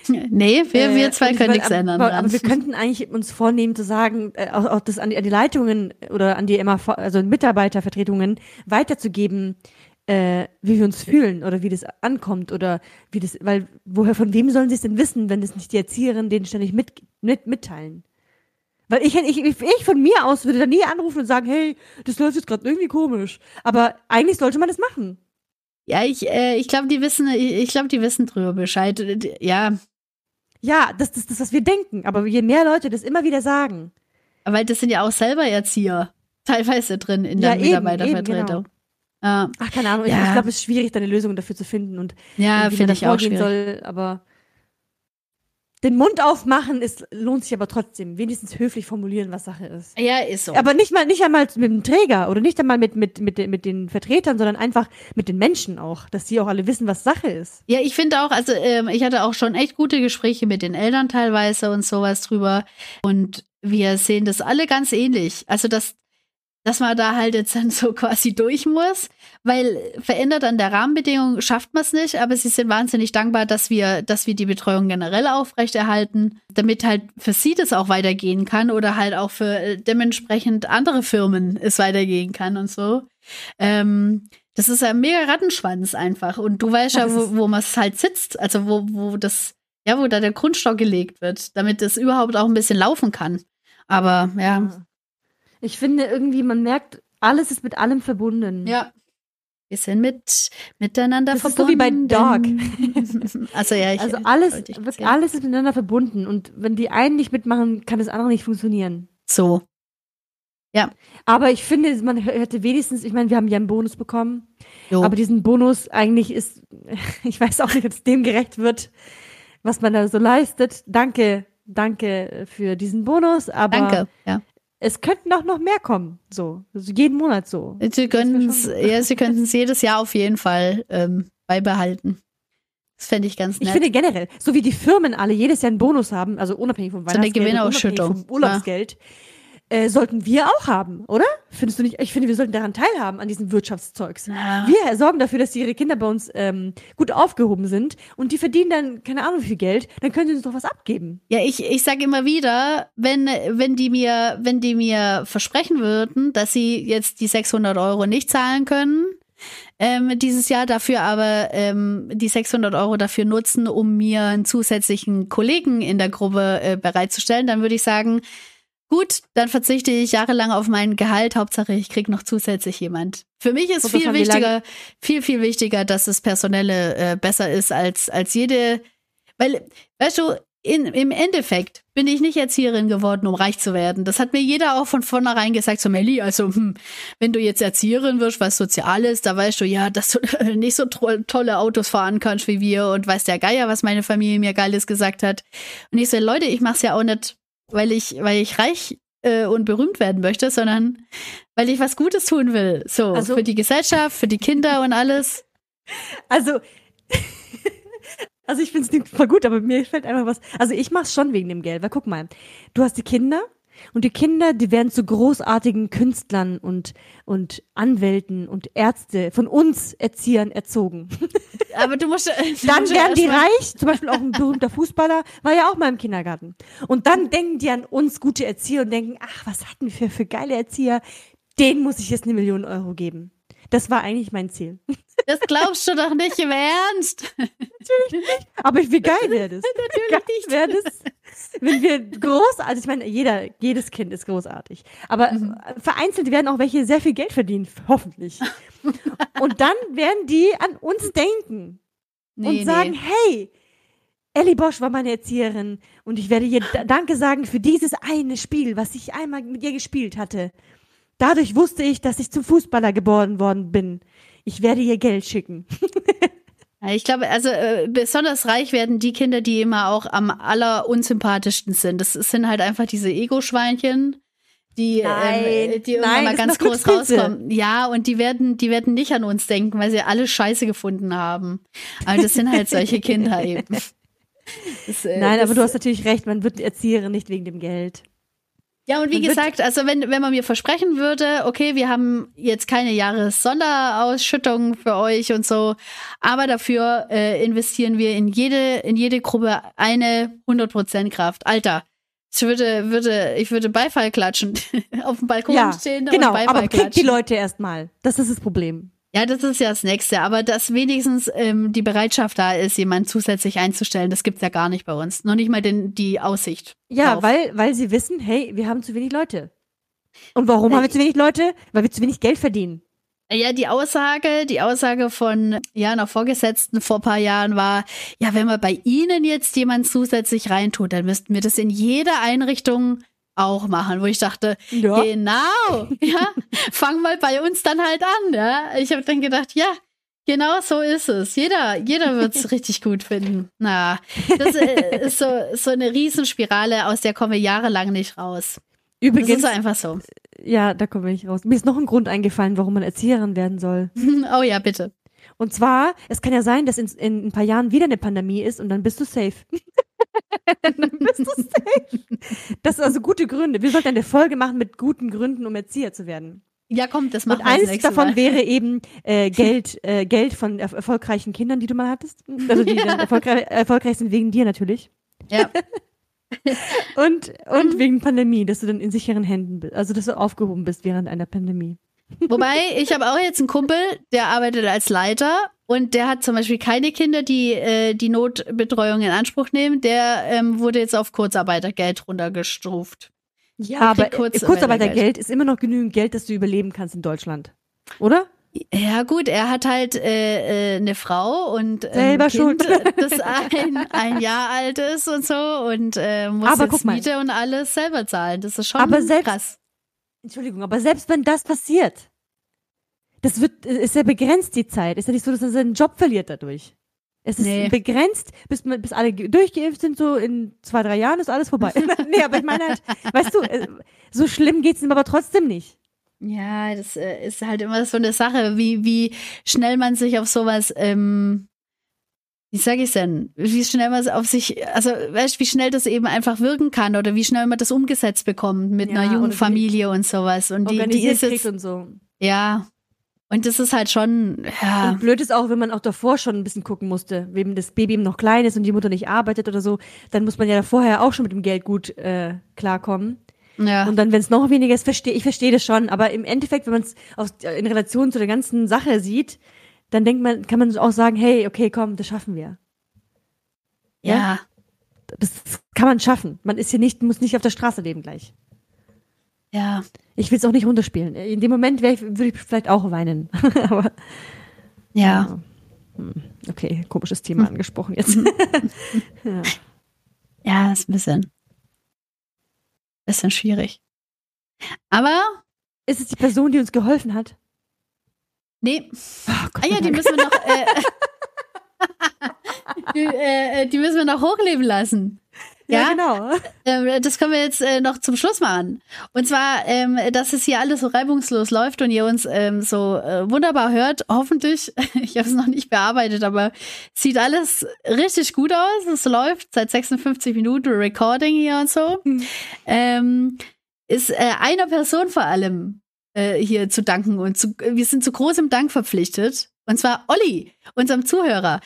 S1: Nee, wir, wir äh, zwei können nichts ändern.
S2: Aber, aber, wir könnten eigentlich uns vornehmen zu sagen, äh, auch, auch das an die, an die Leitungen oder an die MAV, also Mitarbeitervertretungen weiterzugeben, äh, wie wir uns fühlen oder wie das ankommt oder wie das, weil woher von wem sollen sie es denn wissen, wenn es nicht die Erzieherinnen denen ständig mit, mit mitteilen? Weil ich, ich, ich von mir aus würde da nie anrufen und sagen, hey, das läuft jetzt gerade irgendwie komisch. Aber eigentlich sollte man das machen.
S1: Ja, ich, äh, ich glaube, die wissen, ich, ich glaube, die wissen drüber Bescheid. Ja,
S2: ja, das ist das, was wir denken. Aber je mehr Leute das immer wieder sagen.
S1: Weil das sind ja auch selber Erzieher teilweise drin in der ja, Mitarbeitervertretung. Genau.
S2: Ach, keine Ahnung. Ja. Ich, ich glaube, es ist schwierig, da eine Lösung dafür zu finden und
S1: ja, finde ich auch schwierig. soll.
S2: Aber den Mund aufmachen ist, lohnt sich aber trotzdem. Wenigstens höflich formulieren, was Sache ist.
S1: Ja, ist so.
S2: Aber nicht mal, nicht einmal mit dem Träger oder nicht einmal mit, mit, mit, mit den Vertretern, sondern einfach mit den Menschen auch, dass die auch alle wissen, was Sache ist.
S1: Ja, ich finde auch, also ähm, ich hatte auch schon echt gute Gespräche mit den Eltern teilweise und sowas drüber. Und wir sehen das alle ganz ähnlich. Also, dass dass man da halt jetzt dann so quasi durch muss, weil verändert an der Rahmenbedingung schafft man es nicht, aber sie sind wahnsinnig dankbar, dass wir, dass wir die Betreuung generell aufrechterhalten, damit halt für sie das auch weitergehen kann oder halt auch für äh, dementsprechend andere Firmen es weitergehen kann und so. Ähm, das ist ein mega Rattenschwanz einfach. Und du weißt ja, wo, wo man es halt sitzt, also wo, wo das, ja, wo da der Grundstock gelegt wird, damit es überhaupt auch ein bisschen laufen kann. Aber ja.
S2: Ich finde irgendwie, man merkt, alles ist mit allem verbunden.
S1: Ja. bisschen mit miteinander
S2: das
S1: verbunden.
S2: Ist so wie bei Dog.
S1: also ja, ich,
S2: also alles, wirklich alles ist miteinander verbunden und wenn die einen nicht mitmachen, kann das andere nicht funktionieren.
S1: So. Ja.
S2: Aber ich finde, man hätte wenigstens, ich meine, wir haben ja einen Bonus bekommen, jo. aber diesen Bonus eigentlich ist, ich weiß auch nicht, ob es dem gerecht wird, was man da so leistet. Danke, danke für diesen Bonus, aber
S1: Danke, ja
S2: es könnten auch noch mehr kommen, so. Also jeden Monat so.
S1: Sie könnten es, ja, sie könnten es jedes Jahr auf jeden Fall ähm, beibehalten. Das fände ich ganz nett.
S2: Ich finde generell, so wie die Firmen alle jedes Jahr einen Bonus haben, also unabhängig vom Weihnachtsgeld,
S1: so eine Gewinnausschüttung.
S2: vom Urlaubsgeld, ja äh, sollten wir auch haben, oder? Findest du nicht? Ich finde, wir sollten daran teilhaben, an diesem Wirtschaftszeugs. Ja. Wir sorgen dafür, dass ihre Kinder bei uns ähm, gut aufgehoben sind und die verdienen dann, keine Ahnung wie viel Geld, dann können sie uns doch was abgeben.
S1: Ja, ich, ich sage immer wieder, wenn, wenn, die mir, wenn die mir versprechen würden, dass sie jetzt die 600 Euro nicht zahlen können, ähm, dieses Jahr dafür aber ähm, die 600 Euro dafür nutzen, um mir einen zusätzlichen Kollegen in der Gruppe äh, bereitzustellen, dann würde ich sagen, Gut, dann verzichte ich jahrelang auf mein Gehalt. Hauptsache, ich kriege noch zusätzlich jemand. Für mich ist viel wichtiger, viel, viel wichtiger, dass das Personelle äh, besser ist als, als jede. Weil, weißt du, in, im Endeffekt bin ich nicht Erzieherin geworden, um reich zu werden. Das hat mir jeder auch von vornherein gesagt, so Melli, also hm, wenn du jetzt Erzieherin wirst, was sozial ist, da weißt du ja, dass du nicht so tolle Autos fahren kannst wie wir und weißt der Geier, was meine Familie mir Geiles gesagt hat. Und ich so, Leute, ich mach's ja auch nicht weil ich, weil ich reich äh, und berühmt werden möchte, sondern weil ich was Gutes tun will. So, also, für die Gesellschaft, für die Kinder und alles.
S2: Also, also ich finde es voll gut, aber mir fällt einfach was. Also ich mach's schon wegen dem Geld, weil guck mal, du hast die Kinder und die Kinder, die werden zu großartigen Künstlern und, und Anwälten und Ärzte von uns Erziehern erzogen.
S1: Aber du musst. Du
S2: dann werden die reich, zum Beispiel auch ein berühmter Fußballer, war ja auch mal im Kindergarten. Und dann denken die an uns gute Erzieher und denken, ach, was hatten wir für geile Erzieher? Den muss ich jetzt eine Million Euro geben. Das war eigentlich mein Ziel.
S1: Das glaubst du doch nicht im Ernst.
S2: Natürlich nicht. Aber wie geil wäre das?
S1: Natürlich
S2: wäre das, wenn wir großartig, ich meine, jeder, jedes Kind ist großartig. Aber mhm. vereinzelt werden auch welche sehr viel Geld verdienen, hoffentlich. Und dann werden die an uns denken. Nee, und sagen, nee. hey, Ellie Bosch war meine Erzieherin und ich werde ihr Danke sagen für dieses eine Spiel, was ich einmal mit ihr gespielt hatte. Dadurch wusste ich, dass ich zum Fußballer geboren worden bin. Ich werde ihr Geld schicken.
S1: ich glaube, also äh, besonders reich werden die Kinder, die immer auch am allerunsympathischsten sind. Das sind halt einfach diese Ego-Schweinchen, die,
S2: nein,
S1: ähm, die irgendwann mal ganz groß rauskommen. Ja, und die werden, die werden nicht an uns denken, weil sie alle Scheiße gefunden haben. Aber das sind halt solche Kinder eben.
S2: Das, äh, nein, aber du hast natürlich recht, man wird Erzieherin nicht wegen dem Geld.
S1: Ja, und wie gesagt, also wenn, wenn man mir versprechen würde, okay, wir haben jetzt keine Jahressonderausschüttung für euch und so, aber dafür äh, investieren wir in jede, in jede Gruppe eine 100% Kraft. Alter, ich würde, würde, ich würde Beifall klatschen. Auf dem Balkon ja, stehen
S2: genau,
S1: und Beifall
S2: aber kriegt die Leute erstmal. Das ist das Problem.
S1: Ja, das ist ja das Nächste. Aber dass wenigstens ähm, die Bereitschaft da ist, jemanden zusätzlich einzustellen, das gibt's ja gar nicht bei uns. Noch nicht mal den, die Aussicht.
S2: Ja, drauf. weil, weil sie wissen, hey, wir haben zu wenig Leute. Und warum haben wir zu wenig Leute? Weil wir zu wenig Geld verdienen.
S1: Ja, die Aussage, die Aussage von ja einer Vorgesetzten vor paar Jahren war, ja, wenn wir bei Ihnen jetzt jemand zusätzlich reintut, dann müssten wir das in jeder Einrichtung auch machen, wo ich dachte, ja. genau, ja, fang mal bei uns dann halt an, ja. Ich habe dann gedacht, ja, genau so ist es. Jeder, jeder wird es richtig gut finden. Na, das äh, ist so, so eine Riesenspirale, aus der kommen wir jahrelang nicht raus.
S2: Übrigens. Das
S1: ist einfach so.
S2: Ja, da komme ich raus. Mir ist noch ein Grund eingefallen, warum man Erzieherin werden soll.
S1: oh ja, bitte.
S2: Und zwar, es kann ja sein, dass in, in ein paar Jahren wieder eine Pandemie ist und dann bist du safe. dann bist du safe. Das sind also gute Gründe. Wir sollten eine Folge machen mit guten Gründen, um Erzieher zu werden.
S1: Ja, komm, das machen
S2: Und eins davon mal. wäre eben äh, Geld, äh, Geld von er erfolgreichen Kindern, die du mal hattest. Also die dann erfolgreich, erfolgreich sind wegen dir natürlich.
S1: Ja.
S2: und und mhm. wegen Pandemie, dass du dann in sicheren Händen bist. Also dass du aufgehoben bist während einer Pandemie.
S1: Wobei, ich habe auch jetzt einen Kumpel, der arbeitet als Leiter und der hat zum Beispiel keine Kinder, die äh, die Notbetreuung in Anspruch nehmen. Der ähm, wurde jetzt auf Kurzarbeitergeld runtergestuft.
S2: Ja, aber Kurzarbeitergeld. Kurzarbeitergeld ist immer noch genügend Geld, dass du überleben kannst in Deutschland. Oder?
S1: Ja, gut, er hat halt äh, äh, eine Frau und
S2: ähm, selber
S1: kind,
S2: schuld,
S1: das ein, ein Jahr alt ist und so und äh, muss aber jetzt Miete und alles selber zahlen. Das ist schon
S2: aber selbst,
S1: krass.
S2: Entschuldigung, aber selbst wenn das passiert, das wird, ist ja begrenzt die Zeit. Ist ja nicht so, dass er seinen Job verliert dadurch. Es ist nee. begrenzt, bis, bis alle durchgeimpft sind, so in zwei, drei Jahren ist alles vorbei. nee, aber ich meine halt, weißt du, äh, so schlimm geht's ihm aber trotzdem nicht.
S1: Ja, das äh, ist halt immer so eine Sache, wie, wie schnell man sich auf sowas, ähm, wie sage ich denn, wie schnell man auf sich, also weißt wie schnell das eben einfach wirken kann oder wie schnell man das umgesetzt bekommt mit ja, einer jungen Familie und sowas. Und die, die ist jetzt,
S2: und so.
S1: Ja. Und das ist halt schon, ja.
S2: Und blöd ist auch, wenn man auch davor schon ein bisschen gucken musste, wenn das Baby eben noch klein ist und die Mutter nicht arbeitet oder so, dann muss man ja vorher auch schon mit dem Geld gut äh, klarkommen. Ja. Und dann, wenn es noch weniger ist, verstehe ich verstehe das schon. Aber im Endeffekt, wenn man es in Relation zu der ganzen Sache sieht, dann denkt man, kann man auch sagen, hey, okay, komm, das schaffen wir.
S1: Ja. ja.
S2: Das kann man schaffen. Man ist hier nicht, muss nicht auf der Straße leben gleich.
S1: Ja.
S2: Ich will es auch nicht runterspielen. In dem Moment ich, würde ich vielleicht auch weinen. Aber
S1: ja.
S2: Hm, okay, komisches Thema hm. angesprochen jetzt.
S1: ja. ja, ist ein bisschen bisschen schwierig. Aber.
S2: Ist es die Person, die uns geholfen hat?
S1: Nee. Oh, Gott, ah ja, die müssen wir noch. Äh, die, äh, die, müssen wir noch hochleben lassen.
S2: Ja, ja genau.
S1: Äh, das können wir jetzt äh, noch zum Schluss machen. Und zwar, ähm, dass es hier alles so reibungslos läuft und ihr uns ähm, so äh, wunderbar hört. Hoffentlich. Ich habe es noch nicht bearbeitet, aber sieht alles richtig gut aus. Es läuft seit 56 Minuten Recording hier und so. Hm. Ähm, ist äh, einer Person vor allem äh, hier zu danken und zu, wir sind zu großem Dank verpflichtet. Und zwar Olli, unserem Zuhörer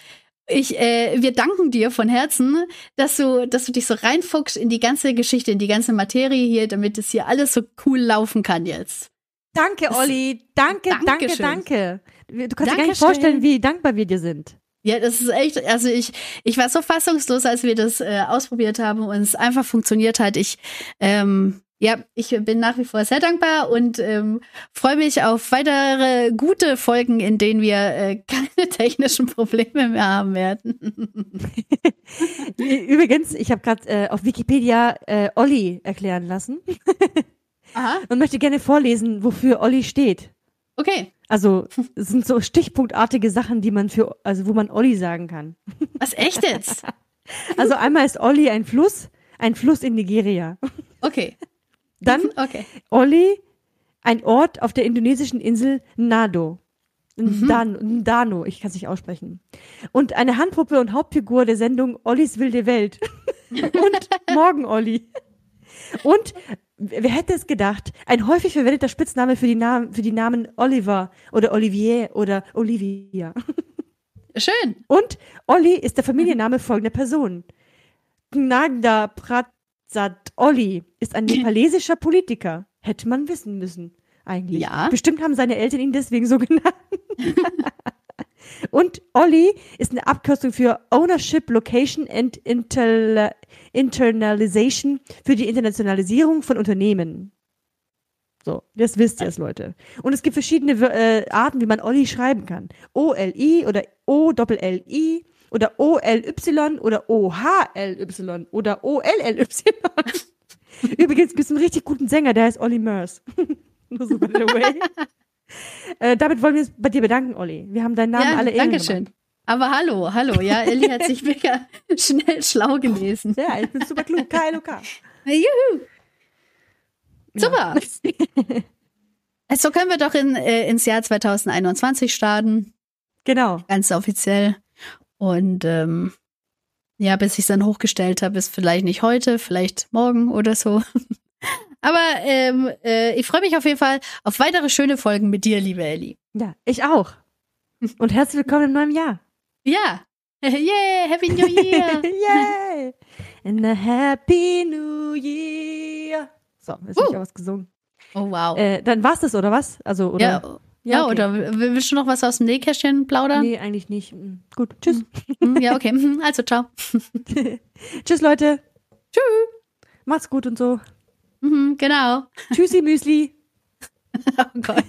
S1: ich, äh, wir danken dir von Herzen, dass du, dass du dich so reinfuchst in die ganze Geschichte, in die ganze Materie hier, damit es hier alles so cool laufen kann jetzt.
S2: Danke, Olli. Danke, danke, danke. Du kannst dir gar nicht vorstellen, wie dankbar wir dir sind.
S1: Ja, das ist echt, also ich, ich war so fassungslos, als wir das äh, ausprobiert haben und es einfach funktioniert hat. Ich, ähm, ja, ich bin nach wie vor sehr dankbar und ähm, freue mich auf weitere gute Folgen, in denen wir äh, keine technischen Probleme mehr haben werden.
S2: Übrigens, ich habe gerade äh, auf Wikipedia äh, Olli erklären lassen Aha. und möchte gerne vorlesen, wofür Olli steht.
S1: Okay.
S2: Also es sind so stichpunktartige Sachen, die man für, also wo man Olli sagen kann.
S1: Was echt jetzt?
S2: Also einmal ist Olli ein Fluss, ein Fluss in Nigeria.
S1: Okay.
S2: Dann okay. Olli, ein Ort auf der indonesischen Insel Nado. Mhm. Ndano, ich kann es nicht aussprechen. Und eine Handpuppe und Hauptfigur der Sendung Ollis wilde Welt. und Morgen Olli. Und wer hätte es gedacht? Ein häufig verwendeter Spitzname für die Namen, für die Namen Oliver oder Olivier oder Olivia.
S1: Schön.
S2: Und Olli ist der Familienname folgender Person. Gnagda Prat Sad Olli ist ein nepalesischer Politiker. Hätte man wissen müssen, eigentlich.
S1: Ja.
S2: Bestimmt haben seine Eltern ihn deswegen so genannt. Und Olli ist eine Abkürzung für Ownership, Location and Inter Internalization für die Internationalisierung von Unternehmen. So, das wisst ihr es, Leute. Und es gibt verschiedene äh, Arten, wie man Olli schreiben kann. O-L-I oder O-L-L-I oder O-L-Y oder O-H-L-Y oder O-L-L-Y. Übrigens gibt es einen richtig guten Sänger, der heißt Olli Murs. Nur so by the way. äh, damit wollen wir uns bei dir bedanken, Olli. Wir haben deinen Namen ja, alle
S1: Dankeschön. Gemacht. Aber hallo, hallo. Ja, Elli hat sich mega schnell schlau gelesen.
S2: Ja, ich bin super klug. KLOK.
S1: Juhu. Super. Ja. Also können wir doch in, äh, ins Jahr 2021 starten.
S2: Genau.
S1: Ganz offiziell. Und ähm, ja, bis ich es dann hochgestellt habe, ist vielleicht nicht heute, vielleicht morgen oder so. Aber ähm, äh, ich freue mich auf jeden Fall auf weitere schöne Folgen mit dir, liebe Ellie.
S2: Ja, ich auch. Und herzlich willkommen im neuen Jahr.
S1: Ja. Yeah, Happy New Year.
S2: Yay. And a Happy New Year. So, jetzt uh. habe ich auch was gesungen.
S1: Oh, wow.
S2: Äh, dann war's das, oder was? Also, oder?
S1: Ja, ja, okay. oder willst du noch was aus dem Nähkästchen plaudern?
S2: Nee, eigentlich nicht. Gut, tschüss.
S1: Mhm. Ja, okay. Also, ciao.
S2: tschüss, Leute.
S1: Tschüss.
S2: Macht's gut und so.
S1: Mhm, genau.
S2: Tschüssi, Müsli.
S1: oh Gott.